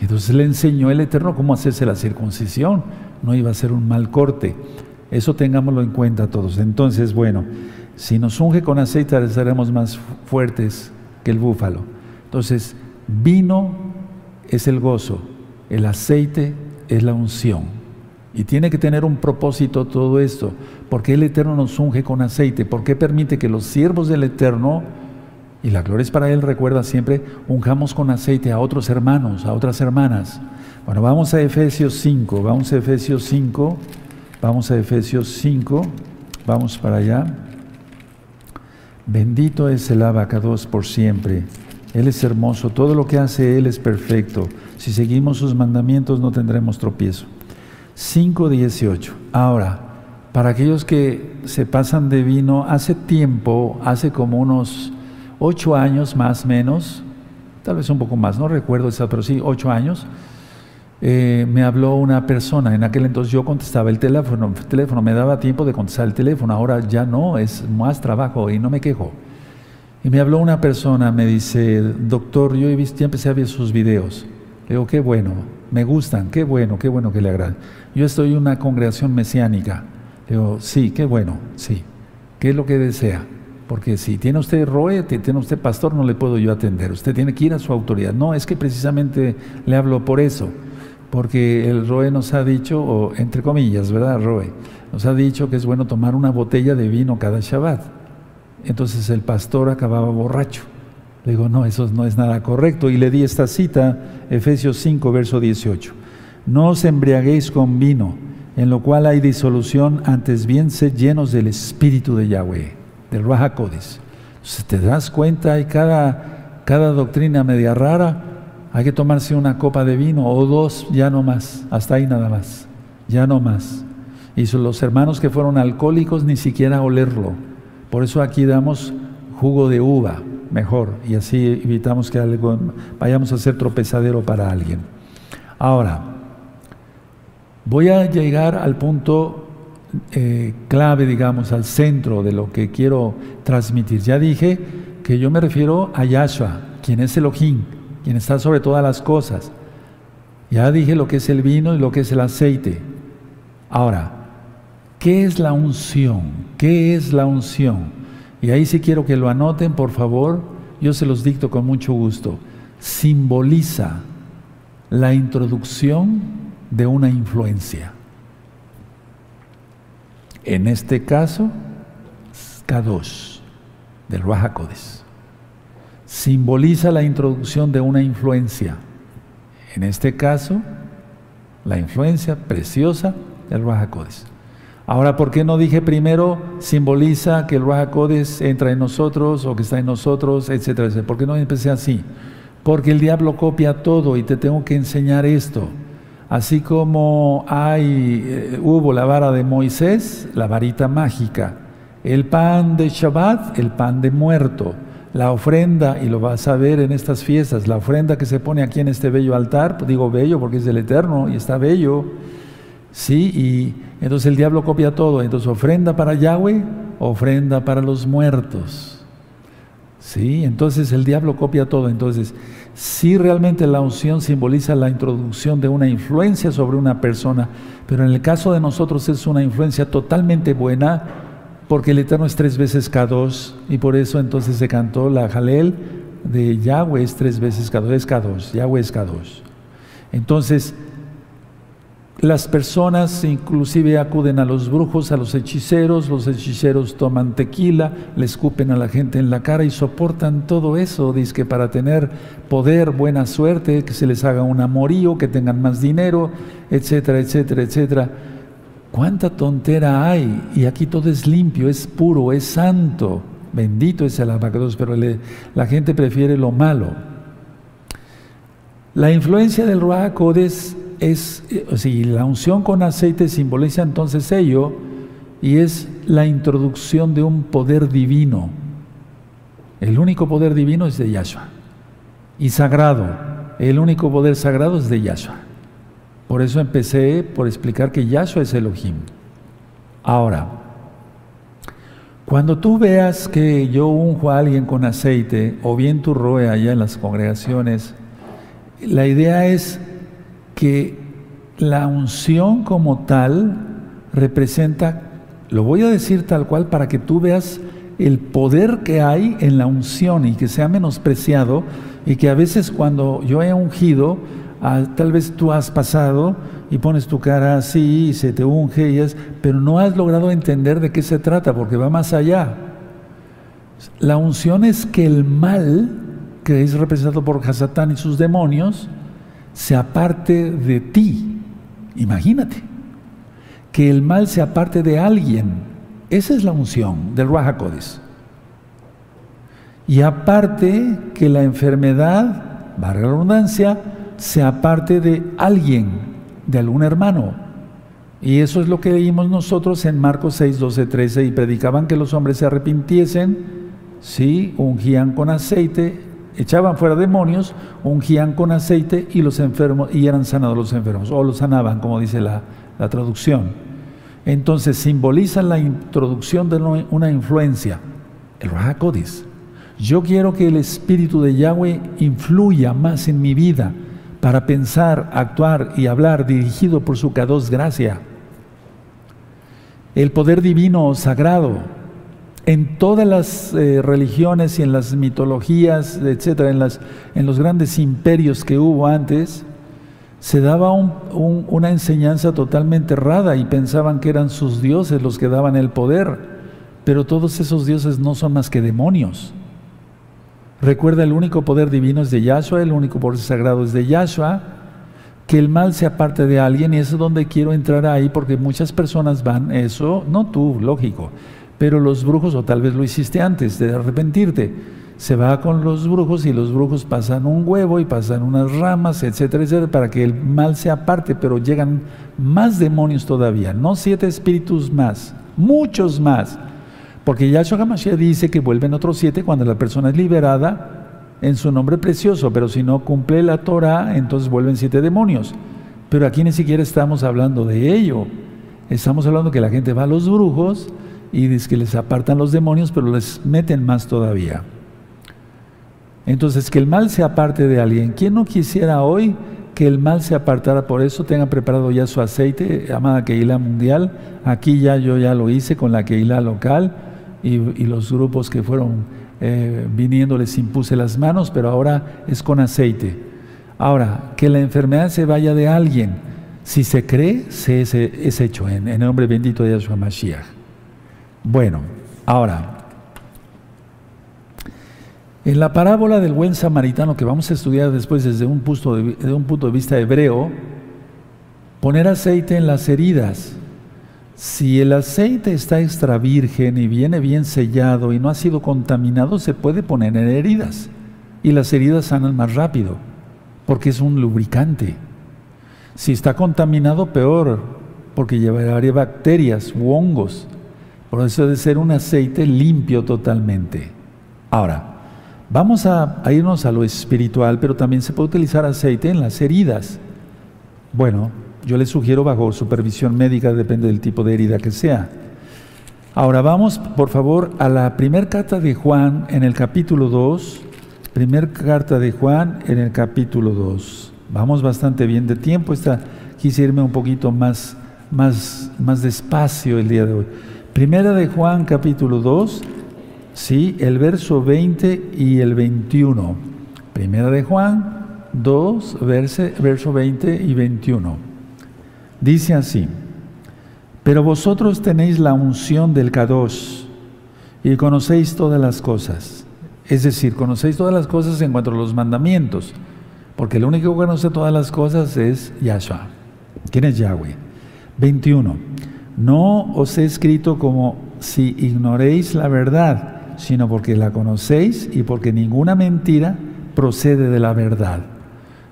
Entonces le enseñó el Eterno cómo hacerse la circuncisión, no iba a ser un mal corte. Eso tengámoslo en cuenta todos. Entonces, bueno, si nos unge con aceite, seremos más fuertes que el búfalo. Entonces, Vino es el gozo, el aceite es la unción. Y tiene que tener un propósito todo esto. porque el Eterno nos unge con aceite? ¿Por qué permite que los siervos del Eterno, y la gloria es para Él, recuerda siempre, unjamos con aceite a otros hermanos, a otras hermanas? Bueno, vamos a Efesios 5, vamos a Efesios 5, vamos a Efesios 5, vamos para allá. Bendito es el abacados por siempre. Él es hermoso, todo lo que hace Él es perfecto. Si seguimos sus mandamientos no tendremos tropiezo. 5.18. Ahora, para aquellos que se pasan de vino, hace tiempo, hace como unos ocho años más o menos, tal vez un poco más, no recuerdo esa, pero sí, ocho años, eh, me habló una persona. En aquel entonces yo contestaba el teléfono, el teléfono, me daba tiempo de contestar el teléfono, ahora ya no, es más trabajo y no me quejo. Y me habló una persona, me dice, doctor, yo he visto, ya empecé a ver sus videos. Le digo, qué bueno, me gustan, qué bueno, qué bueno que le agradan. Yo estoy en una congregación mesiánica. Le digo, sí, qué bueno, sí. ¿Qué es lo que desea? Porque si tiene usted ROE, tiene usted pastor, no le puedo yo atender. Usted tiene que ir a su autoridad. No, es que precisamente le hablo por eso. Porque el ROE nos ha dicho, o entre comillas, ¿verdad, ROE? Nos ha dicho que es bueno tomar una botella de vino cada Shabbat. Entonces el pastor acababa borracho. Le digo, no, eso no es nada correcto. Y le di esta cita, Efesios 5, verso 18. No os embriaguéis con vino, en lo cual hay disolución, antes bien sed llenos del Espíritu de Yahweh, del Raja Si te das cuenta, hay cada, cada doctrina media rara, hay que tomarse una copa de vino o dos, ya no más, hasta ahí nada más, ya no más. Y los hermanos que fueron alcohólicos ni siquiera olerlo. Por eso aquí damos jugo de uva, mejor, y así evitamos que algo, vayamos a ser tropezadero para alguien. Ahora, voy a llegar al punto eh, clave, digamos, al centro de lo que quiero transmitir. Ya dije que yo me refiero a Yahshua, quien es Elohim, quien está sobre todas las cosas. Ya dije lo que es el vino y lo que es el aceite. Ahora, ¿qué es la unción? ¿Qué es la unción? Y ahí sí quiero que lo anoten, por favor. Yo se los dicto con mucho gusto. Simboliza la introducción de una influencia. En este caso, Kadosh, del Rahakodes. Simboliza la introducción de una influencia. En este caso, la influencia preciosa del Rahakodes. Ahora, ¿por qué no dije primero simboliza que el Raja entra en nosotros o que está en nosotros, etcétera, etcétera? ¿Por qué no empecé así? Porque el diablo copia todo y te tengo que enseñar esto. Así como hay, eh, hubo la vara de Moisés, la varita mágica, el pan de Shabbat, el pan de muerto, la ofrenda, y lo vas a ver en estas fiestas, la ofrenda que se pone aquí en este bello altar, digo bello porque es del Eterno y está bello, sí, y entonces el diablo copia todo. Entonces ofrenda para Yahweh, ofrenda para los muertos. ¿Sí? Entonces el diablo copia todo. Entonces, sí realmente la unción simboliza la introducción de una influencia sobre una persona, pero en el caso de nosotros es una influencia totalmente buena, porque el Eterno es tres veces K2, y por eso entonces se cantó la Jalel de Yahweh es tres veces K2, es K2, Yahweh es K2. Entonces, las personas inclusive acuden a los brujos, a los hechiceros, los hechiceros toman tequila, le escupen a la gente en la cara y soportan todo eso, dice que para tener poder, buena suerte, que se les haga un amorío, que tengan más dinero, etcétera, etcétera, etcétera. ¿Cuánta tontera hay? Y aquí todo es limpio, es puro, es santo. Bendito es el abacados, pero la gente prefiere lo malo. La influencia del Ruach es, si la unción con aceite simboliza entonces ello, y es la introducción de un poder divino. El único poder divino es de Yahshua. Y sagrado, el único poder sagrado es de Yahshua. Por eso empecé por explicar que Yahshua es Elohim. Ahora, cuando tú veas que yo unjo a alguien con aceite, o bien tu roe allá en las congregaciones, la idea es que la unción como tal representa, lo voy a decir tal cual para que tú veas el poder que hay en la unción y que sea menospreciado y que a veces cuando yo he ungido, ah, tal vez tú has pasado y pones tu cara así y se te unge, y es, pero no has logrado entender de qué se trata porque va más allá. La unción es que el mal, que es representado por Hasatán y sus demonios, se aparte de ti. Imagínate. Que el mal se aparte de alguien. Esa es la unción del Ruajacodes. Y aparte que la enfermedad, valga la redundancia, se aparte de alguien, de algún hermano. Y eso es lo que leímos nosotros en Marcos 6, 12, 13, y predicaban que los hombres se arrepintiesen, sí, ungían con aceite echaban fuera demonios, ungían con aceite y los enfermos, y eran sanados los enfermos, o los sanaban, como dice la, traducción. Entonces simboliza la introducción de una influencia, el Rahakodis. Yo quiero que el Espíritu de Yahweh influya más en mi vida para pensar, actuar y hablar dirigido por su Kados gracia. El poder divino sagrado en todas las eh, religiones y en las mitologías, etcétera, en, los grandes imperios que hubo antes, se daba una enseñanza totalmente errada y pensaban que eran sus dioses los que daban el poder, pero todos esos dioses no son más que demonios. Recuerda, el único poder divino es de Yahshua, el único poder sagrado es de Yahshua, que el mal sea parte de alguien y eso es donde quiero entrar ahí porque muchas personas van, eso, no tú, lógico, pero los brujos, o tal vez lo hiciste antes de arrepentirte, se va con los brujos y los brujos pasan un huevo y pasan unas ramas, etcétera, etcétera, para que el mal sea aparte, pero llegan más demonios todavía, no siete espíritus más, muchos más. Porque Yahshua HaMashiach dice que vuelven otros siete cuando la persona es liberada en su nombre precioso, pero si no cumple la Torah, entonces vuelven siete demonios. Pero aquí ni siquiera estamos hablando de ello. Estamos hablando que la gente va a los brujos y dice que les apartan los demonios, pero les meten más todavía. Entonces, que el mal se aparte de alguien. ¿Quién no quisiera hoy que el mal se apartara? Por eso tengan preparado ya su aceite, amada Keila Mundial. Aquí ya yo ya lo hice con la Keila local y, los grupos que fueron eh, viniendo les impuse las manos, pero ahora es con aceite. Ahora, que la enfermedad se vaya de alguien. Si se cree, se es, hecho en, en, el nombre bendito de Yahshua Mashiach. Bueno, ahora, en la parábola del buen samaritano que vamos a estudiar después desde un punto de, un punto de vista hebreo, poner aceite en las heridas. Si el aceite está extra virgen y viene bien sellado y no ha sido contaminado, se puede poner en heridas. Y las heridas sanan más rápido, porque es un lubricante. Si está contaminado, peor, porque llevaría bacterias u hongos. Por eso debe ser un aceite limpio totalmente. Ahora, Vamos a, irnos a lo espiritual, pero también se puede utilizar aceite en las heridas. Bueno, yo les sugiero bajo supervisión médica, depende del tipo de herida que sea. Ahora vamos, por favor, a la primera carta de Juan en el capítulo 2. Primer carta de Juan en el capítulo 2. Vamos bastante bien de tiempo. Esta, quise irme un poquito más, más, más despacio el día de hoy. Primera de Juan, capítulo 2 Sí, el verso 20 y el 21. Primera de Juan 2, verso 20 y 21. Dice así, pero vosotros tenéis la unción del Kadosh y conocéis todas las cosas. Es decir, conocéis todas las cosas en cuanto a los mandamientos, porque el único que conoce todas las cosas es Yahshua. ¿Quién es Yahweh? 21. No os he escrito como si ignoréis la verdad sino porque la conocéis y porque ninguna mentira procede de la verdad.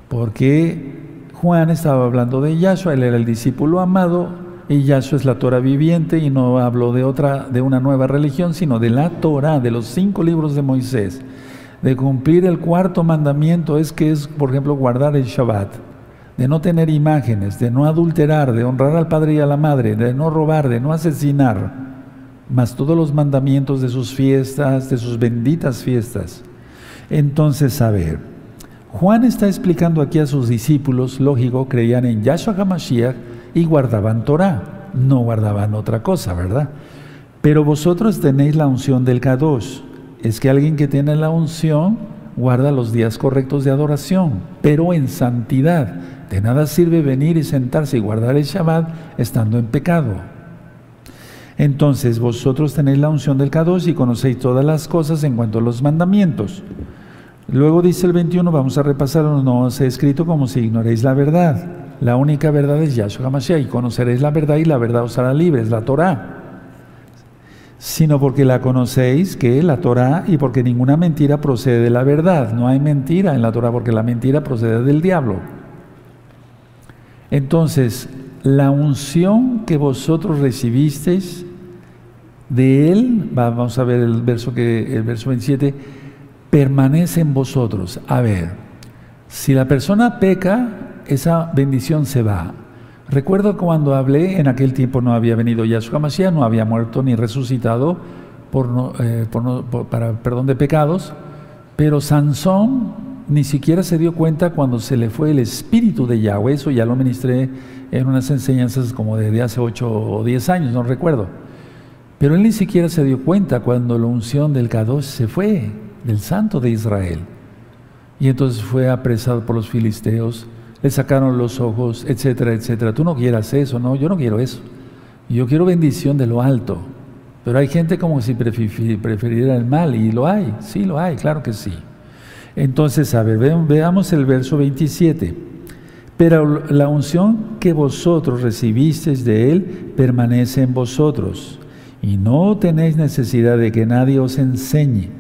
Porque Juan estaba hablando de Yahshua, él era el discípulo amado y Yahshua es la Torah viviente y no habló de otra de una nueva religión, sino de la Torah, de los cinco libros de Moisés. De cumplir el cuarto mandamiento es que es, por ejemplo, guardar el Shabbat, de no tener imágenes, de no adulterar, de honrar al padre y a la madre, de no robar, de no asesinar más todos los mandamientos de sus fiestas, de sus benditas fiestas. Entonces, a ver, Juan está explicando aquí a sus discípulos, lógico, creían en Yahshua HaMashiach y guardaban Torah, no guardaban otra cosa, ¿verdad? Pero vosotros tenéis la unción del Kadosh. Es que alguien que tiene la unción guarda los días correctos de adoración, pero en santidad. De nada sirve venir y sentarse y guardar el Shabbat estando en pecado. Entonces vosotros tenéis la unción del Kadosh y conocéis todas las cosas en cuanto a los mandamientos. Luego dice el 21, vamos a repasarlo, no os he escrito como si ignoréis la verdad. La única verdad es Yahshua HaMashiach y conoceréis la verdad y la verdad os hará libres, la Torah. Sino porque la conocéis, que la Torah, y porque ninguna mentira procede de la verdad. No hay mentira en la Torah porque la mentira procede del diablo. Entonces, la unción que vosotros recibisteis de Él, vamos a ver el verso, que, el verso 27, permanece en vosotros. A ver, si la persona peca, esa bendición se va. Recuerdo cuando hablé, en aquel tiempo no había venido Yahshua Mashiach, no había muerto ni resucitado, eh, para perdón de pecados, pero Sansón ni siquiera se dio cuenta cuando se le fue el espíritu de Yahweh, eso ya lo ministré en unas enseñanzas como de hace 8 o 10 años, no recuerdo. Pero él ni siquiera se dio cuenta cuando la unción del Kadosh se fue, del santo de Israel. Y entonces fue apresado por los filisteos, le sacaron los ojos, etcétera, etcétera. Tú no quieras eso, no, yo no quiero eso. Yo quiero bendición de lo alto. Pero hay gente como si prefiriera el mal, y lo hay, sí lo hay, claro que sí. Entonces, a ver, veamos el verso 27. Pero la unción que vosotros recibisteis de Él permanece en vosotros, y no tenéis necesidad de que nadie os enseñe.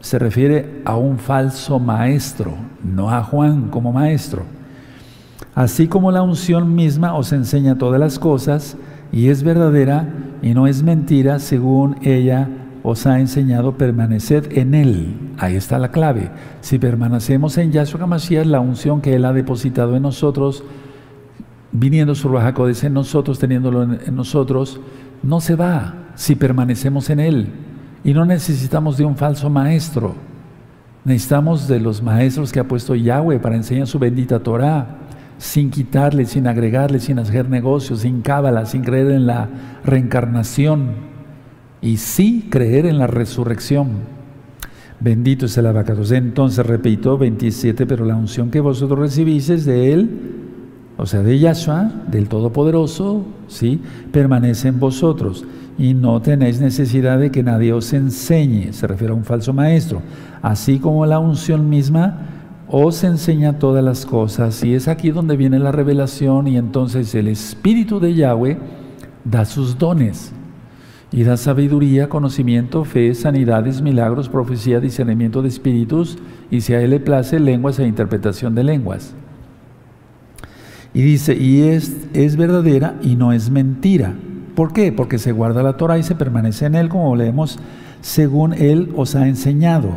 Se refiere a un falso maestro, no a Juan como maestro. Así como la unción misma os enseña todas las cosas, y es verdadera y no es mentira, según ella os ha enseñado, permaneced en Él. Ahí está la clave. Si permanecemos en Yahshua HaMashiach, la unción que Él ha depositado en nosotros, viniendo su Rajacodes en nosotros, teniéndolo en, nosotros, no se va si permanecemos en Él. Y no necesitamos de un falso maestro. Necesitamos de los maestros que ha puesto Yahweh para enseñar su bendita Torah, sin quitarle, sin agregarle, sin hacer negocios, sin cábala, sin creer en la reencarnación y sí creer en la resurrección. Bendito es el abacados. Entonces, repito, 27, pero la unción que vosotros recibisteis de Él, o sea, de Yahshua, del Todopoderoso, ¿sí? permanece en vosotros y no tenéis necesidad de que nadie os enseñe, se refiere a un falso maestro, así como la unción misma os enseña todas las cosas y es aquí donde viene la revelación y entonces el Espíritu de Yahweh da sus dones y da sabiduría, conocimiento, fe, sanidades, milagros, profecía, discernimiento de espíritus y si a él le place lenguas e interpretación de lenguas. Y dice, y es, es verdadera y no es mentira. ¿Por qué? Porque se guarda la Torah y se permanece en él, como leemos, según él os ha enseñado.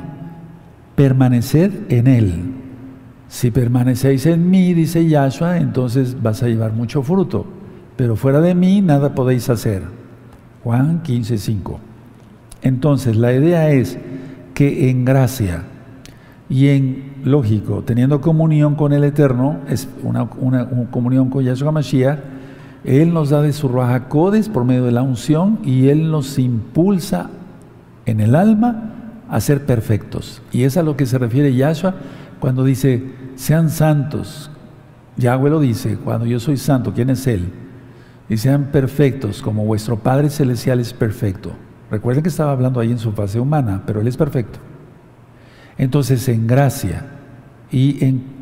Permaneced en él. Si permanecéis en mí, dice Yahshua, entonces vas a llevar mucho fruto. Pero fuera de mí nada podéis hacer. Juan 15:5. Entonces, la idea es que en gracia y en, lógico, teniendo comunión con el Eterno, es una, comunión con Yahshua Mashiach, Él nos da de su rajacodes por medio de la unción y Él nos impulsa en el alma a ser perfectos. Y es a lo que se refiere Yahshua cuando dice, sean santos. Yahweh lo dice, cuando yo soy santo, ¿quién es Él? Y sean perfectos como vuestro Padre Celestial es perfecto. Recuerden que estaba hablando ahí en su fase humana, pero Él es perfecto. Entonces, en gracia y en,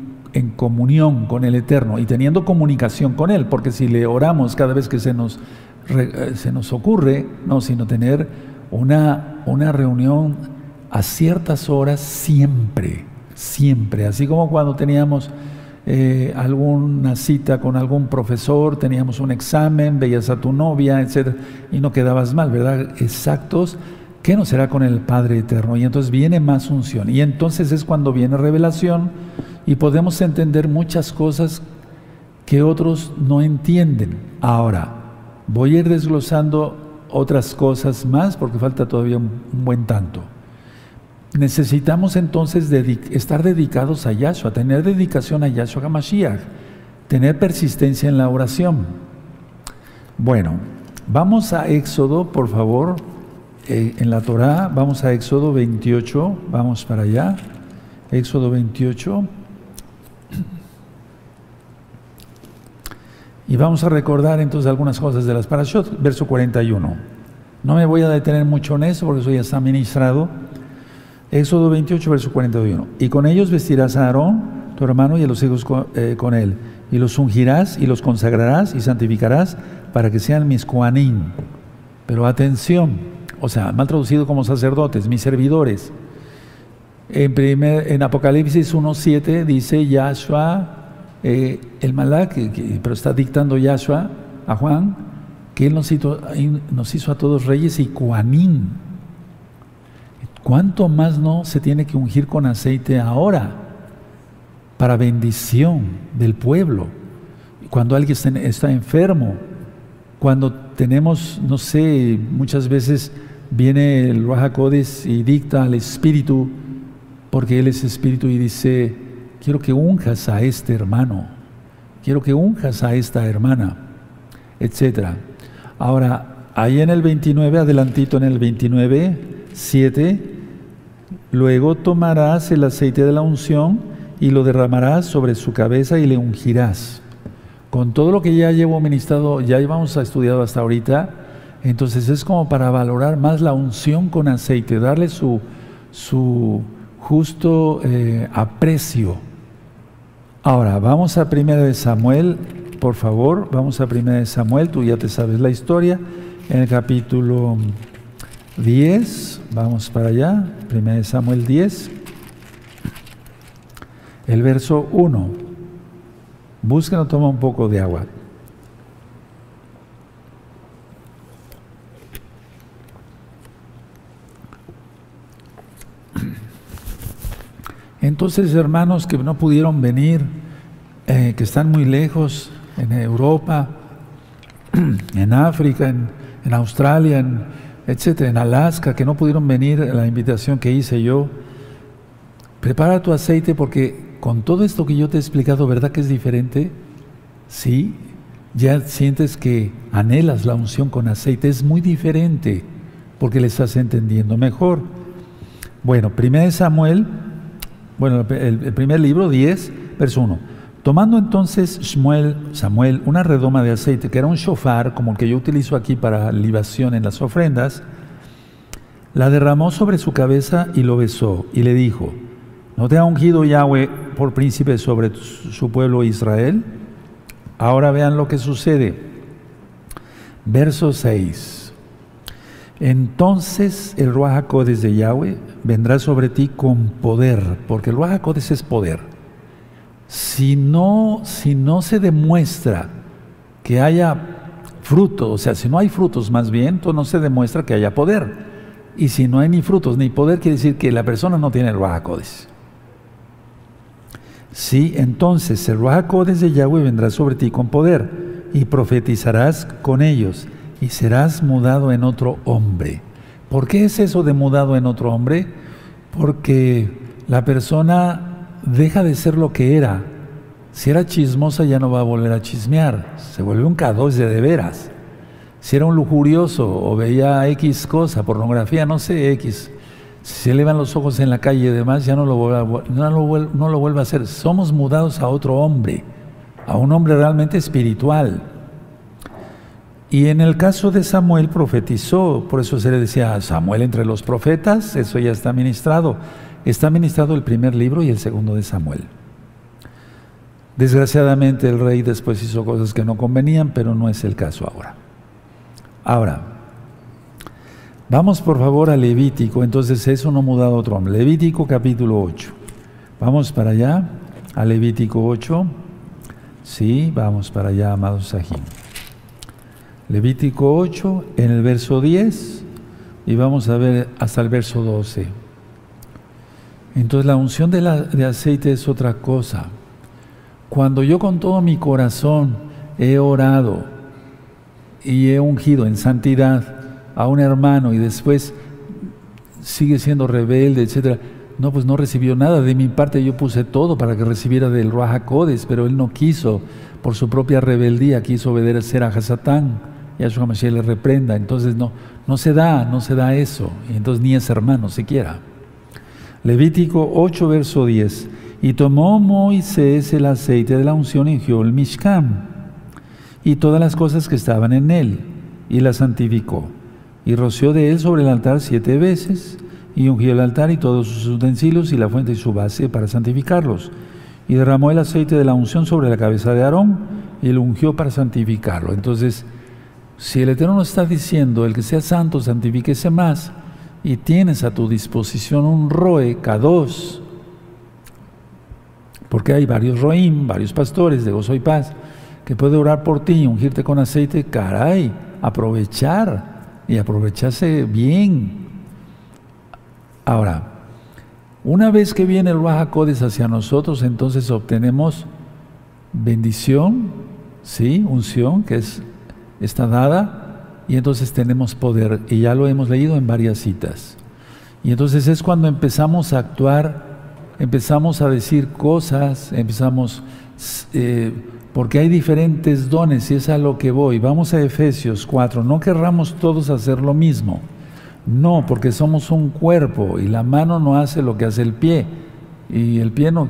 comunión con el Eterno y teniendo comunicación con Él, porque si le oramos cada vez que se nos, eh, se nos ocurre, no, sino tener una, una reunión a ciertas horas siempre, siempre, así como cuando teníamos eh, alguna cita con algún profesor, teníamos un examen, veías a tu novia, etc. Y no quedabas mal, ¿verdad? Exactos. ¿Qué no será con el Padre Eterno? Y entonces viene más unción. Y entonces es cuando viene revelación y podemos entender muchas cosas que otros no entienden. Ahora, voy a ir desglosando otras cosas más porque falta todavía un buen tanto. Necesitamos entonces estar dedicados a Yahshua, tener dedicación a Yahshua HaMashiach, tener persistencia en la oración. Bueno, vamos a Éxodo, por favor, eh, en la Torá, vamos a Éxodo 28, vamos para allá, Éxodo 28. Y vamos a recordar entonces algunas cosas de las parashot, verso 41. No me voy a detener mucho en eso porque eso ya está ministrado Éxodo 28, verso 41. Y con ellos vestirás a Aarón, tu hermano, y a los hijos eh, con, él. Y los ungirás y los consagrarás y santificarás para que sean mis coanín. Pero atención, o sea, mal traducido como sacerdotes, mis servidores. En, primer, en Apocalipsis 1.7 dice Yahshua, eh, el malak, pero está dictando Yahshua a Juan, que él nos hizo, nos hizo a todos reyes y coanín ¿Cuánto más no se tiene que ungir con aceite ahora para bendición del pueblo? Cuando alguien está enfermo, cuando tenemos, no sé, muchas veces viene el Rahakodes y dicta al Espíritu, porque Él es Espíritu y dice, quiero que unjas a este hermano, quiero que unjas a esta hermana, etc. Ahora, ahí en el 29, adelantito en el 29, 7, luego tomarás el aceite de la unción y lo derramarás sobre su cabeza y le ungirás. Con todo lo que ya llevo ministrado, ya llevamos estudiado hasta ahorita, entonces es como para valorar más la unción con aceite, darle su, su justo eh, aprecio. Ahora, vamos a primera de Samuel, por favor, vamos a primera de Samuel, tú ya te sabes la historia, en el capítulo 10, vamos para allá, primera de Samuel 10, el verso 1. Búsquenlo, toma un poco de agua. Entonces, hermanos que no pudieron venir, eh, que están muy lejos, en Europa, en África, en, Australia, en, etcétera, en Alaska, que no pudieron venir a la invitación que hice yo, prepara tu aceite porque con todo esto que yo te he explicado, ¿verdad que es diferente? Sí, ya sientes que anhelas la unción con aceite, es muy diferente porque le estás entendiendo mejor. Bueno, 1 Samuel bueno, el, primer libro, 10, verso 1. Tomando entonces Samuel, Samuel una redoma de aceite, que era un shofar, como el que yo utilizo aquí para libación en las ofrendas, la derramó sobre su cabeza y lo besó, y le dijo, ¿no te ha ungido Yahweh por príncipe sobre su pueblo Israel? Ahora vean lo que sucede. Verso 6. Entonces el Ruach de Yahweh vendrá sobre ti con poder, porque el Ruach es poder. Si no, si no se demuestra que haya frutos, o sea, si no hay frutos más bien, no se demuestra que haya poder. Y si no hay ni frutos ni poder, quiere decir que la persona no tiene el Ruach Sí, entonces el Ruach de Yahweh vendrá sobre ti con poder y profetizarás con ellos y serás mudado en otro hombre. ¿Por qué es eso de mudado en otro hombre? Porque la persona deja de ser lo que era. Si era chismosa ya no va a volver a chismear, se vuelve un k de veras. Si era un lujurioso o veía X cosa, pornografía, no sé, X, si se elevan los ojos en la calle y demás, ya no lo, vuelva, no, lo, no lo vuelve a hacer. Somos mudados a otro hombre, a un hombre realmente espiritual. Y en el caso de Samuel profetizó, por eso se le decía Samuel entre los profetas, eso ya está ministrado. Está ministrado el primer libro y el segundo de Samuel. Desgraciadamente el rey después hizo cosas que no convenían, pero no es el caso ahora. Ahora, vamos por favor a Levítico, entonces eso no ha mudado otro hombre. Levítico capítulo 8. Vamos para allá, a Levítico 8. Sí, vamos para allá, amados Sajín. Levítico 8, en el verso 10, y vamos a ver hasta el verso 12. Entonces la unción de, de aceite es otra cosa. Cuando yo con todo mi corazón he orado y he ungido en santidad a un hermano y después sigue siendo rebelde, etcétera, no, pues no recibió nada. De mi parte yo puse todo para que recibiera del Rahakodes, pero él no quiso, por su propia rebeldía, quiso obedecer a Hasatán. Yahshua Mashiach le reprenda. Entonces no, no se da, no se da eso. Y entonces ni es hermano siquiera. Levítico 8, verso 10. Y tomó Moisés el aceite de la unción ungió el Mishkan y todas las cosas que estaban en él y la santificó. Y roció de él sobre el altar siete veces y ungió el altar y todos sus utensilios y la fuente y su base para santificarlos. Y derramó el aceite de la unción sobre la cabeza de Aarón y lo ungió para santificarlo. Entonces, si el Eterno nos está diciendo, el que sea santo, santifíquese más, y tienes a tu disposición un roe, K2, porque hay varios roim, varios pastores de gozo y paz, que puede orar por ti y ungirte con aceite, caray, aprovechar y aprovecharse bien. Ahora, una vez que viene el Baja Codes hacia nosotros, entonces obtenemos bendición, sí, unción, que es está dada y entonces tenemos poder. Y ya lo hemos leído en varias citas. Y entonces es cuando empezamos a actuar, empezamos a decir cosas, empezamos, eh, porque hay diferentes dones y es a lo que voy. Vamos a Efesios 4, no querramos todos hacer lo mismo. No, porque somos un cuerpo y la mano no hace lo que hace el pie y el pie no,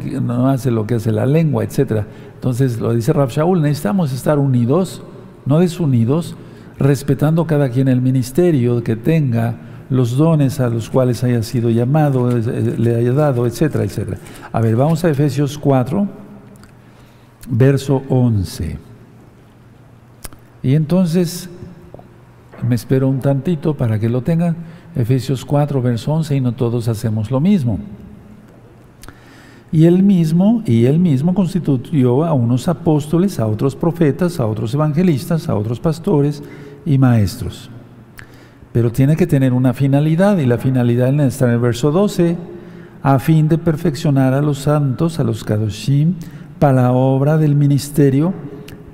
hace lo que hace la lengua, etc. Entonces, lo dice Rab Shaul, necesitamos estar unidos, no desunidos, respetando cada quien el ministerio que tenga, los dones a los cuales haya sido llamado, le haya dado, etcétera, etcétera. A ver, vamos a Efesios 4, verso 11. Y entonces, me espero un tantito para que lo tengan, Efesios 4, verso 11, y no todos hacemos lo mismo. Y él mismo, y él mismo constituyó a unos apóstoles, a otros profetas, a otros evangelistas, a otros pastores y maestros. Pero tiene que tener una finalidad, y la finalidad está en el verso 12, a fin de perfeccionar a los santos, a los kadoshim, para la obra del ministerio,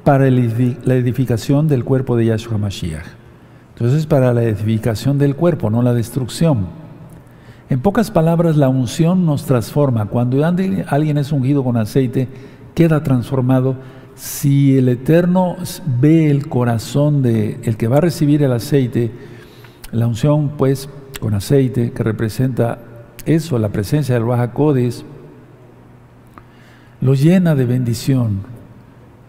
para la edificación del cuerpo de Yahshua Mashiach. Entonces, para la edificación del cuerpo, no la destrucción. En pocas palabras, la unción nos transforma. Cuando alguien es ungido con aceite, queda transformado. Si el Eterno ve el corazón de el que va a recibir el aceite, la unción, pues, con aceite, que representa eso, la presencia del Baja Codes, lo llena de bendición.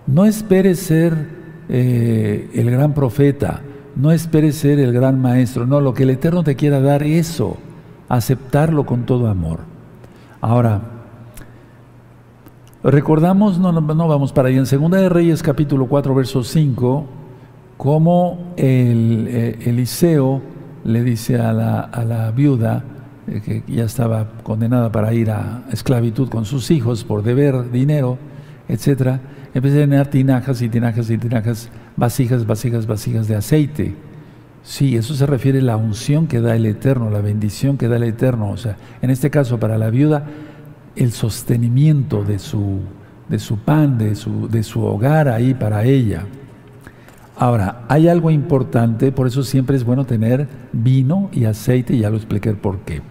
No espere ser eh, el gran profeta, no espere ser el gran maestro, no, lo que el Eterno te quiera dar, eso aceptarlo con todo amor. Ahora, recordamos, no, vamos para ahí, en Segunda de Reyes capítulo 4, verso 5, cómo eh, Eliseo le dice a la, viuda, eh, que ya estaba condenada para ir a esclavitud con sus hijos por deber dinero, etcétera, empecé a tener tinajas y tinajas y tinajas, vasijas, vasijas, vasijas de aceite. Sí, eso se refiere a la unción que da el Eterno, la bendición que da el Eterno. O sea, en este caso para la viuda, el sostenimiento de su, de su pan, de su, de su hogar ahí para ella. Ahora, hay algo importante, por eso siempre es bueno tener vino y aceite, ya lo expliqué por qué.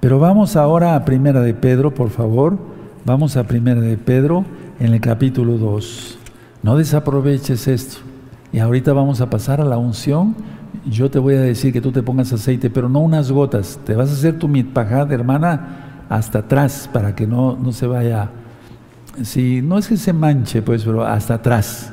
Pero vamos ahora a Primera de Pedro, por favor. Vamos a Primera de Pedro en el capítulo 2. No desaproveches esto. Y ahorita vamos a pasar a la unción. Yo te voy a decir que tú te pongas aceite, pero no unas gotas. Te vas a hacer tu mitpajad, hermana, hasta atrás, para que no, no se vaya. Si no es que se manche, pues, pero hasta atrás.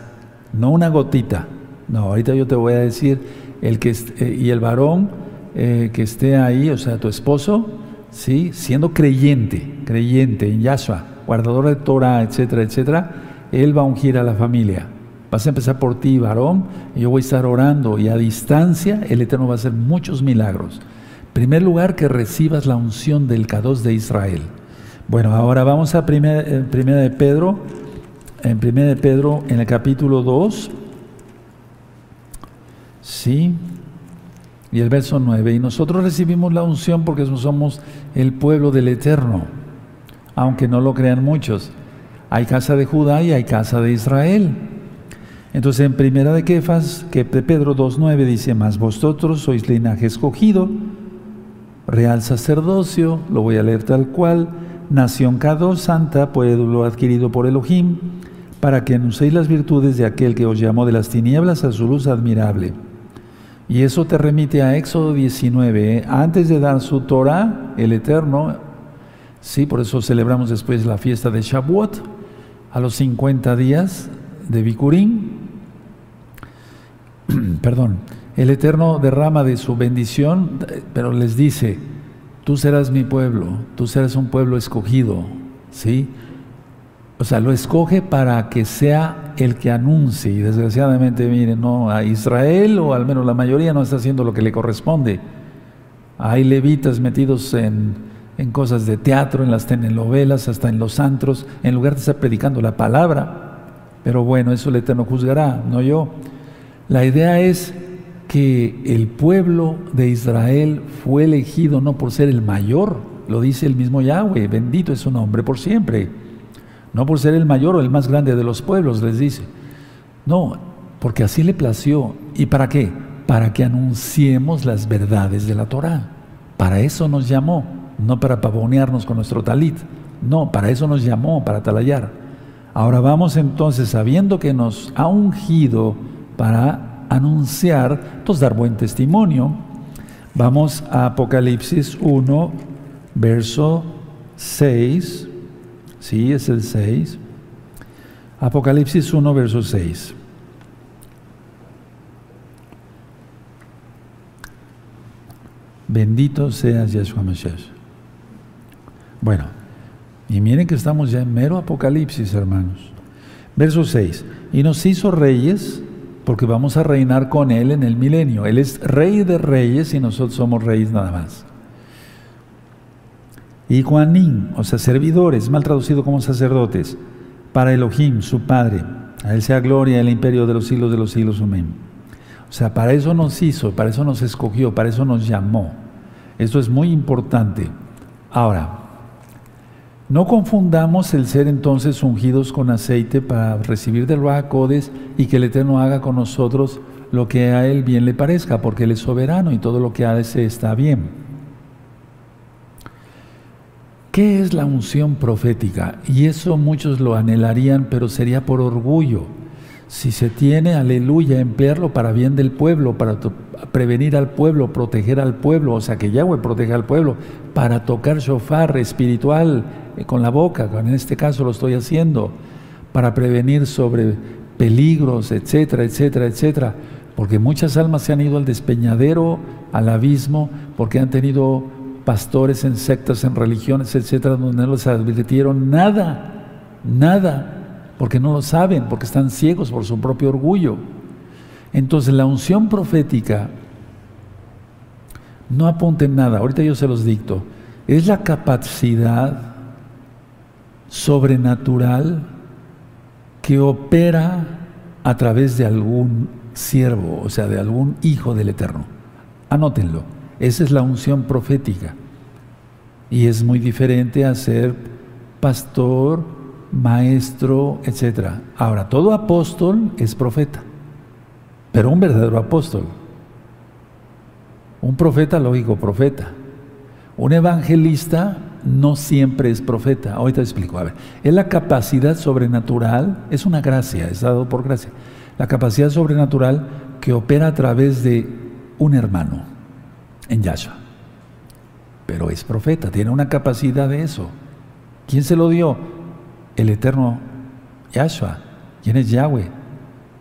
No una gotita. No, ahorita yo te voy a decir, el que eh, y el varón eh, que esté ahí, o sea, tu esposo, ¿sí? siendo creyente, creyente en Yahshua, guardador de Torah, etcétera, etcétera, él va a ungir a la familia. Vas a empezar por ti, varón, y yo voy a estar orando y a distancia el Eterno va a hacer muchos milagros. Primer lugar, que recibas la unción del K2 de Israel. Bueno, ahora vamos a primera, primera de Pedro, en primera de Pedro, en el capítulo 2, sí, y el verso 9. Y nosotros recibimos la unción porque somos el pueblo del Eterno, aunque no lo crean muchos. Hay casa de Judá y hay casa de Israel. Entonces en primera de Kefas, que Pedro 2.9 dice, más vosotros sois linaje escogido, real sacerdocio, lo voy a leer tal cual, nación Cado santa, pueblo adquirido por Elohim, para que anunciéis las virtudes de aquel que os llamó de las tinieblas a su luz admirable. Y eso te remite a Éxodo 19, ¿eh? antes de dar su Torah, el Eterno, sí, por eso celebramos después la fiesta de Shavuot, a los 50 días de Bikurim, perdón, el Eterno derrama de su bendición, pero les dice, tú serás mi pueblo, tú serás un pueblo escogido, ¿sí? O sea, lo escoge para que sea el que anuncie. Y desgraciadamente, miren, no, a Israel, o al menos la mayoría, no está haciendo lo que le corresponde. Hay levitas metidos en, en cosas de teatro, en las telenovelas, hasta en los antros, en lugar de estar predicando la palabra. Pero bueno, eso el Eterno juzgará, no yo. La idea es que el pueblo de Israel fue elegido no por ser el mayor, lo dice el mismo Yahweh, bendito es su nombre por siempre, no por ser el mayor o el más grande de los pueblos, les dice. No, porque así le plació. ¿Y para qué? Para que anunciemos las verdades de la Torah. Para eso nos llamó, no para pavonearnos con nuestro talit. No, para eso nos llamó, para talayar. Ahora vamos entonces, sabiendo que nos ha ungido para anunciar, entonces dar buen testimonio. Vamos a Apocalipsis 1, verso 6. Sí, es el 6. Apocalipsis 1, verso 6. Bendito seas Yeshua Mashiach. Bueno, y miren que estamos ya en mero Apocalipsis, hermanos. Verso 6. Y nos hizo reyes porque vamos a reinar con Él en el milenio. Él es rey de reyes y nosotros somos reyes nada más. Y Juanín, o sea, servidores, mal traducido como sacerdotes, para Elohim, su Padre. A Él sea gloria el imperio de los siglos de los siglos. Amén. O sea, para eso nos hizo, para eso nos escogió, para eso nos llamó. Esto es muy importante. Ahora, no confundamos el ser entonces ungidos con aceite para recibir del Codes y que el Eterno haga con nosotros lo que a Él bien le parezca, porque Él es soberano y todo lo que hace está bien. ¿Qué es la unción profética? Y eso muchos lo anhelarían, pero sería por orgullo. Si se tiene, aleluya, emplearlo para bien del pueblo, para prevenir al pueblo, proteger al pueblo, o sea que Yahweh proteja al pueblo, para tocar shofar espiritual, con la boca, en este caso lo estoy haciendo, para prevenir sobre peligros, etcétera, etcétera, etcétera. Porque muchas almas se han ido al despeñadero, al abismo, porque han tenido pastores en sectas, en religiones, etcétera, donde no les advirtieron nada, nada, porque no lo saben, porque están ciegos por su propio orgullo. Entonces la unción profética, no apunten nada, ahorita yo se los dicto, es la capacidad sobrenatural que opera a través de algún siervo, o sea, de algún hijo del Eterno. Anótenlo. Esa es la unción profética. Y es muy diferente a ser pastor, maestro, etc. Ahora, todo apóstol es profeta, pero un verdadero apóstol. Un profeta, lógico, profeta. Un evangelista, no siempre es profeta. Ahorita te explico. A ver, es la capacidad sobrenatural, es una gracia, es dado por gracia. La capacidad sobrenatural que opera a través de un hermano en Yahshua. Pero es profeta, tiene una capacidad de eso. ¿Quién se lo dio? El eterno Yahshua. ¿Quién es Yahweh?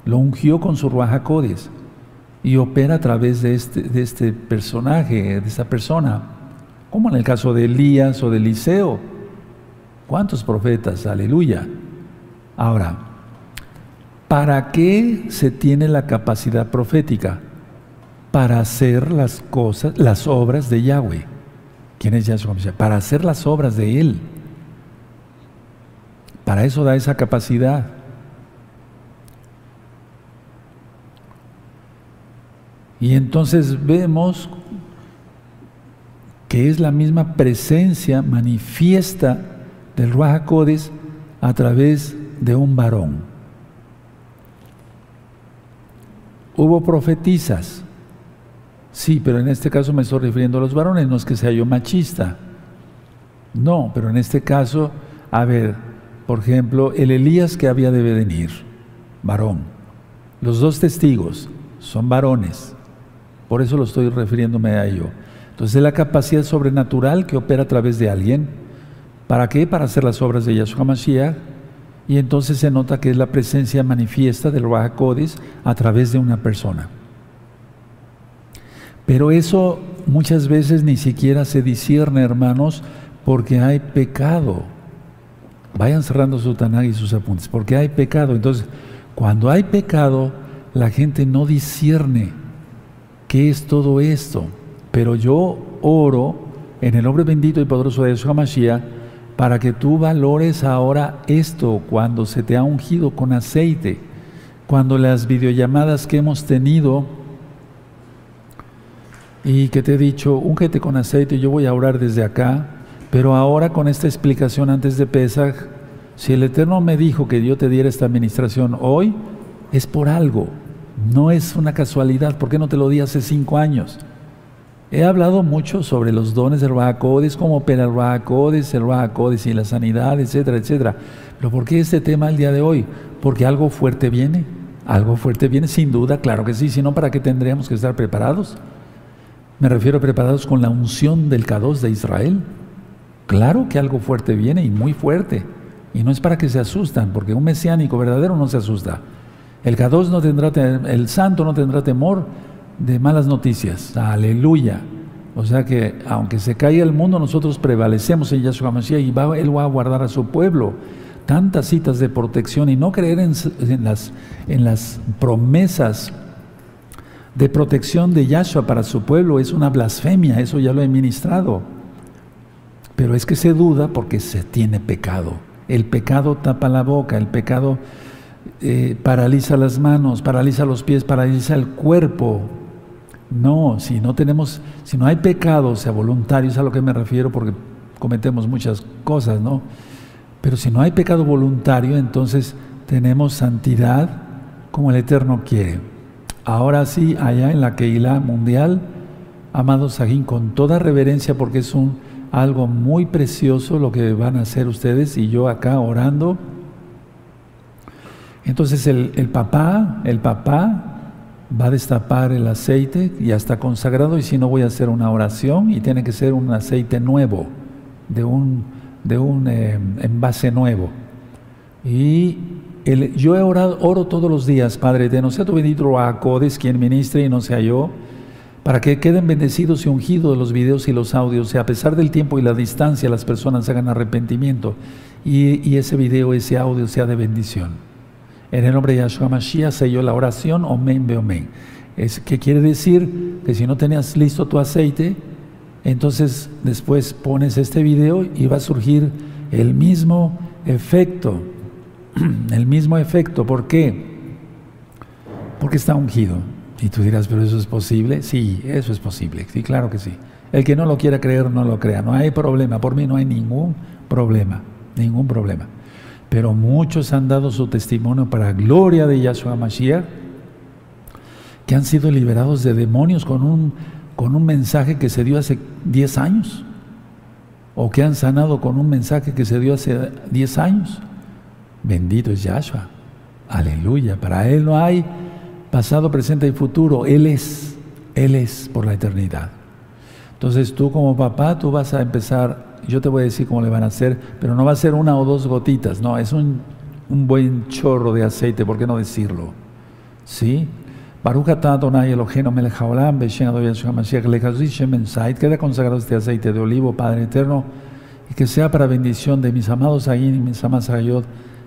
Lo ungió con su Ruach y opera a través de este, de este personaje, de esta persona como en el caso de Elías o de Eliseo. ¿Cuántos profetas? Aleluya. Ahora, ¿para qué se tiene la capacidad profética? Para hacer las cosas, las obras de Yahweh. ¿Quién es Yahshua Para hacer las obras de Él. Para eso da esa capacidad. Y entonces vemos que es la misma presencia manifiesta del Ruach a través de un varón. Hubo profetizas, sí, pero en este caso me estoy refiriendo a los varones, no es que sea yo machista. No, pero en este caso, a ver, por ejemplo, el Elías que había de venir, varón. Los dos testigos son varones, por eso lo estoy refiriéndome a ello. Entonces es la capacidad sobrenatural que opera a través de alguien. ¿Para qué? Para hacer las obras de Yahshua Mashiach. Y entonces se nota que es la presencia manifiesta del Ruach a través de una persona. Pero eso muchas veces ni siquiera se discierne, hermanos, porque hay pecado. Vayan cerrando su Tanag y sus apuntes, porque hay pecado. Entonces, cuando hay pecado, la gente no discierne qué es todo esto. Pero yo oro en el nombre bendito y poderoso de Yeshua Mashiach para que tú valores ahora esto cuando se te ha ungido con aceite, cuando las videollamadas que hemos tenido y que te he dicho, úngete con aceite, yo voy a orar desde acá, pero ahora con esta explicación antes de Pesach, si el Eterno me dijo que yo te diera esta administración hoy, es por algo, No es una casualidad. ¿Por qué no te lo di hace cinco años? He hablado mucho sobre los dones del Rahakodes, cómo opera el Rahakodes, el Rahakodes y la sanidad, etcétera, etcétera. Pero ¿por qué este tema el día de hoy? Porque algo fuerte viene. Algo fuerte viene, sin duda, claro que sí. Si no, ¿para qué tendríamos que estar preparados? Me refiero a preparados con la unción del K2 de Israel. Claro que algo fuerte viene y muy fuerte. Y no es para que se asustan, porque un mesiánico verdadero no se asusta. El K2 no tendrá, el santo no tendrá temor de malas noticias. Aleluya. O sea que aunque se caiga el mundo, nosotros prevalecemos en Yahshua Mashiach y va, Él va a guardar a su pueblo. Tantas citas de protección y no creer en, las, en las promesas de protección de Yahshua para su pueblo es una blasfemia, eso ya lo he ministrado. Pero es que se duda porque se tiene pecado. El pecado tapa la boca, el pecado eh, paraliza las manos, paraliza los pies, paraliza el cuerpo. No, si no tenemos, si no hay pecado, sea voluntario, es a lo que me refiero porque cometemos muchas cosas, ¿no? Pero si no hay pecado voluntario, entonces tenemos santidad como el Eterno quiere. Ahora sí, allá en la Keilah mundial, amados Sajín, con toda reverencia, porque es un, algo muy precioso lo que van a hacer ustedes y yo acá orando. Entonces el papá, el papá va a destapar el aceite, ya está consagrado y si no voy a hacer una oración y tiene que ser un aceite nuevo, de un, de un eh, envase nuevo. Y el, yo he orado, oro todos los días, Padre de no sea tu bendito Acodes quien ministre y no sea yo, para que queden bendecidos y ungidos los videos y los audios, y a pesar del tiempo y la distancia las personas hagan arrepentimiento y, y ese video, ese audio sea de bendición. En el nombre de Yahshua Mashiach selló la oración, Omen Beomen. Es que quiere decir que si no tenías listo tu aceite, entonces después pones este video y va a surgir el mismo efecto. El mismo efecto. ¿Por qué? Porque está ungido. Y tú dirás, pero eso es posible. Sí, eso es posible. Sí, claro que sí. El que no lo quiera creer, no lo crea. No hay problema. Por mí no hay ningún problema. Ningún problema pero muchos han dado su testimonio para gloria de Yahshua Mashiach, que han sido liberados de demonios con un, con un mensaje que se dio hace 10 años, o que han sanado con un mensaje que se dio hace 10 años. Bendito es Yahshua. Aleluya. Para Él no hay pasado, presente y futuro. Él es. Él es por la eternidad. Entonces tú como papá, tú vas a empezar yo te voy a decir cómo le van a hacer, pero no va a ser una o dos gotitas, no, es un, buen chorro de aceite, ¿por qué no decirlo? ¿Sí? Queda consagrado este aceite de olivo, Padre Eterno, y que sea para bendición de mis amados ahí y mis amadas Ayot,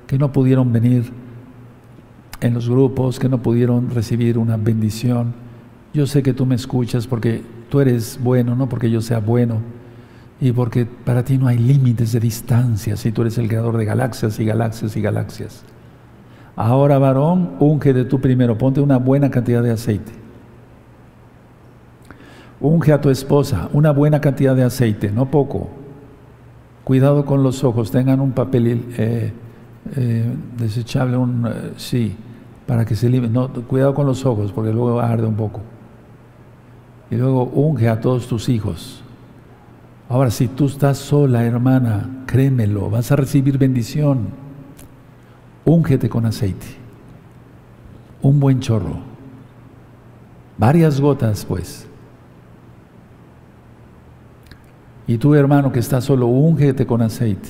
que no pudieron venir en los grupos, que no pudieron recibir una bendición. Yo sé que tú me escuchas porque tú eres bueno, no porque yo sea bueno y porque para ti no hay límites de distancia si tú eres el creador de galaxias y galaxias y galaxias. Ahora, varón, unge de tú primero, ponte una buena cantidad de aceite. Unge a tu esposa una buena cantidad de aceite, no poco. Cuidado con los ojos, tengan un papel eh, eh, desechable, un, eh, sí, para que se libre. No, cuidado con los ojos, porque luego arde un poco. Y luego unge a todos tus hijos Ahora, si tú estás sola, hermana, créemelo, vas a recibir bendición. Úngete con aceite. Un buen chorro. Varias gotas, pues. Y tú, hermano, que estás solo, úngete con aceite.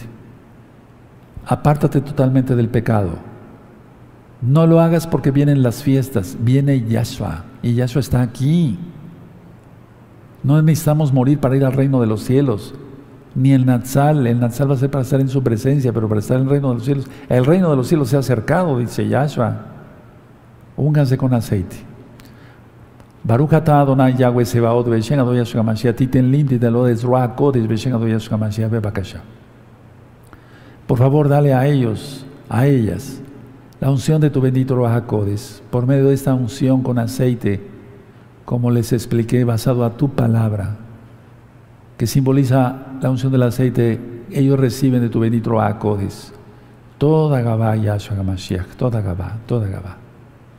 Apártate totalmente del pecado. No lo hagas porque vienen las fiestas, viene Yahshua. Y Yahshua está aquí. No necesitamos morir para ir al reino de los cielos. Ni el Natsal, el Natsal va a ser para estar en su presencia, pero para estar en el reino de los cielos. El reino de los cielos se ha acercado, dice Yahshua. Únganse con aceite. Baruch atah Adonai Yahweh Sebaot Beshen Adonai Yahshua Mashiach Titen lo de Zruach Kodesh Beshen Adonai Yahshua Mashiach Bebakasha. Por favor, dale a ellos, a ellas, la unción de tu bendito Ruach Kodesh. Por medio de esta unción con aceite, como les expliqué, basado a tu palabra, que simboliza la unción del aceite, ellos reciben de tu bendito Acodes. Toda Gabá, Yahshua Mashiach, toda Gabá, toda Gabá,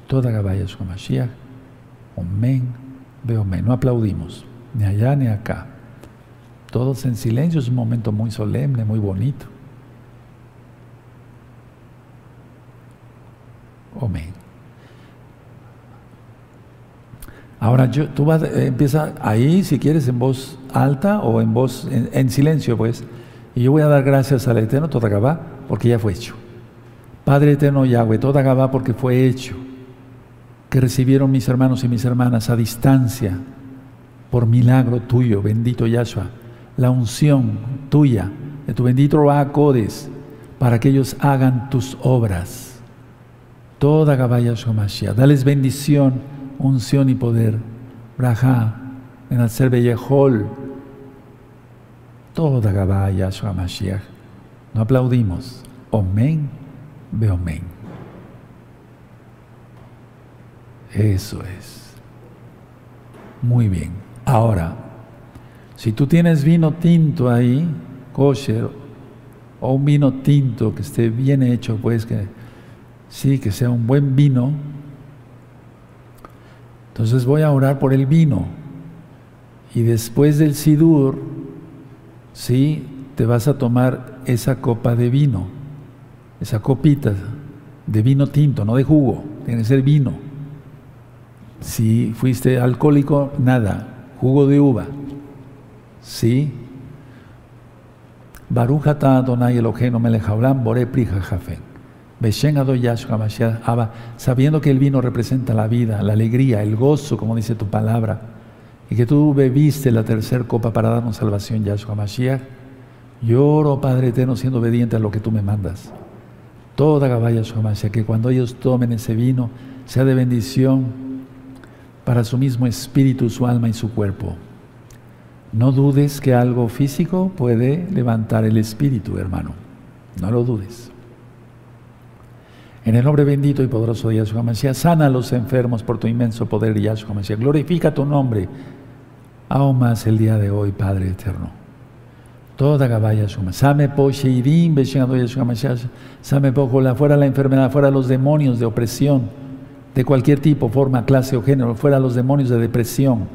Toda Gabaya Mashiach. Omen, veo men. No aplaudimos, ni allá ni acá. Todos en silencio, es un momento muy solemne, muy bonito. Amén. Ahora tú vas, eh, empieza ahí, si quieres, en voz alta o en voz, en, silencio, pues. Y yo voy a dar gracias al Eterno Todagabá porque ya fue hecho. Padre Eterno Yahweh, Todagabá porque fue hecho. Que recibieron mis hermanos y mis hermanas a distancia por milagro tuyo, bendito Yahshua. La unción tuya, de tu bendito Codes, para que ellos hagan tus obras. Toda Gabaya. Dales bendición unción y poder. Braja, en hacer Bellejol, toda Gabaya Yahshua Mashiach. No aplaudimos. Omen, Beomen. Eso es. Muy bien. Ahora, si tú tienes vino tinto ahí, kosher, o un vino tinto que esté bien hecho, pues que sí, que sea un buen vino, entonces voy a orar por el vino. Y después del sidur, sí, te vas a tomar esa copa de vino, esa copita de vino tinto, no de jugo, tiene que ser vino. Si fuiste alcohólico, nada, jugo de uva. ¿Sí? Barujata Adonai Eloheinu melech haolam bore prija sabiendo que el vino representa la vida, la alegría, el gozo, como dice tu palabra, y que tú bebiste la tercera copa para darnos salvación, Yahshua Mashiach, lloro, Padre eterno, siendo obediente a lo que tú me mandas. Toda Gabaya Mashiach, que cuando ellos tomen ese vino, sea de bendición para su mismo espíritu, su alma y su cuerpo. No dudes que algo físico puede levantar el espíritu, hermano. No lo dudes. En el nombre bendito y poderoso de Yahshua Mashiach, sana a los enfermos por tu inmenso poder, Yahshua Mashiach. Glorifica tu nombre, aún más el día de hoy, Padre eterno. Toda Gabaya Shuma. Same po beshinado Yahshua Mashiach. Same po fuera la enfermedad, fuera los demonios de opresión, de cualquier tipo, forma, clase o género, fuera los demonios de depresión.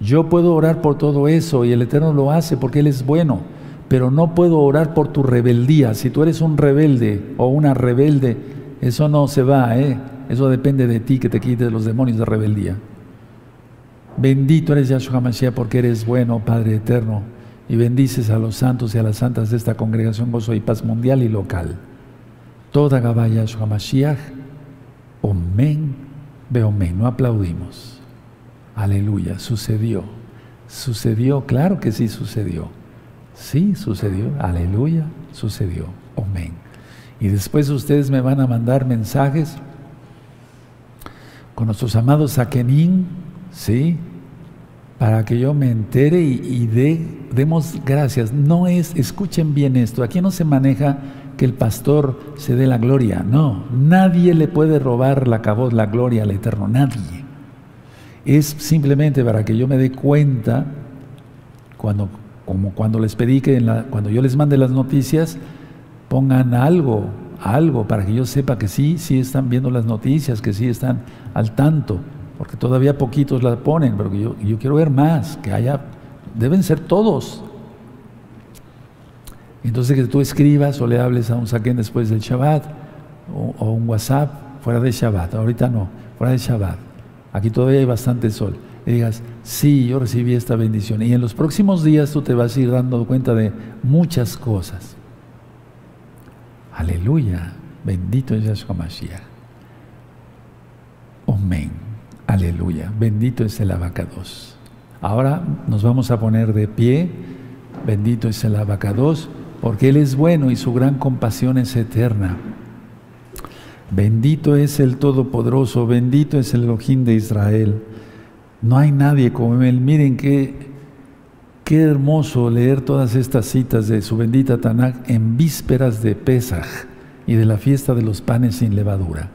Yo puedo orar por todo eso y el Eterno lo hace porque Él es bueno, pero no puedo orar por tu rebeldía. Si tú eres un rebelde o una rebelde, eso no se va, ¿eh? Eso depende de ti que te quites los demonios de rebeldía. Bendito eres Yahshua Mashiach porque eres bueno, Padre eterno, y bendices a los santos y a las santas de esta congregación Gozo y Paz mundial y local. Toda Gabaya Yahshua Mashiach, Omen, Beomen. No aplaudimos. Aleluya, sucedió. ¿Sucedió? Claro que sí sucedió. Sí sucedió. Aleluya, sucedió. Amén. Y después ustedes me van a mandar mensajes con nuestros amados Akenin, ¿sí? Para que yo me entere y, demos gracias. No es, escuchen bien esto, aquí no se maneja que el pastor se dé la gloria, no, nadie le puede robar la caboz, la gloria al Eterno, nadie. Es simplemente para que yo me dé cuenta, cuando, como cuando les pedí que cuando yo les mande las noticias, pongan algo, algo para que yo sepa que sí, sí están viendo las noticias, que sí están al tanto, porque todavía poquitos la ponen, pero yo, yo quiero ver más, que haya, deben ser todos. Entonces que tú escribas o le hables a un saquén después del Shabbat, o, un WhatsApp fuera de Shabbat, ahorita no, fuera de Shabbat, aquí todavía hay bastante sol, y digas, sí, yo recibí esta bendición, y en los próximos días tú te vas a ir dando cuenta de muchas cosas. Aleluya. Bendito es Yahshua Mashiach. Amén. Aleluya. Bendito es el abacados. Ahora nos vamos a poner de pie. Bendito es el abacados, porque Él es bueno y su gran compasión es eterna. Bendito es el Todopoderoso, bendito es el Elohim de Israel. No hay nadie como Él. Miren qué Qué hermoso leer todas estas citas de su bendita Tanakh en vísperas de Pesaj y de la fiesta de los panes sin levadura.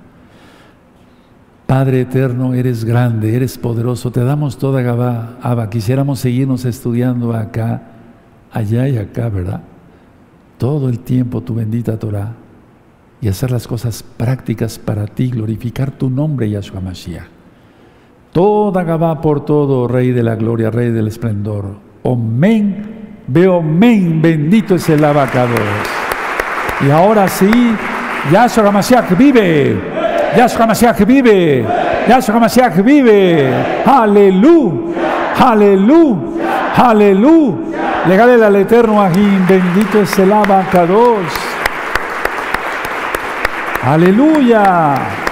Padre eterno, eres grande, eres poderoso, te damos toda Gabá, Abba. Quisiéramos seguirnos estudiando acá, allá y acá, ¿verdad? Todo el tiempo tu bendita Torah. y hacer las cosas prácticas para ti, glorificar tu nombre, Yahshua Mashiach. Toda Gabá por todo, Rey de la gloria, Rey del esplendor. Omen, veo men, bendito es el abacador. Y ahora sí, Yahshua Mashiach vive. Yahshua Mashiach vive. Yahshua Mashiach vive. Aleluya. Aleluya. Aleluya. Legale al eterno Ajín. Bendito es el abacados. Aleluya.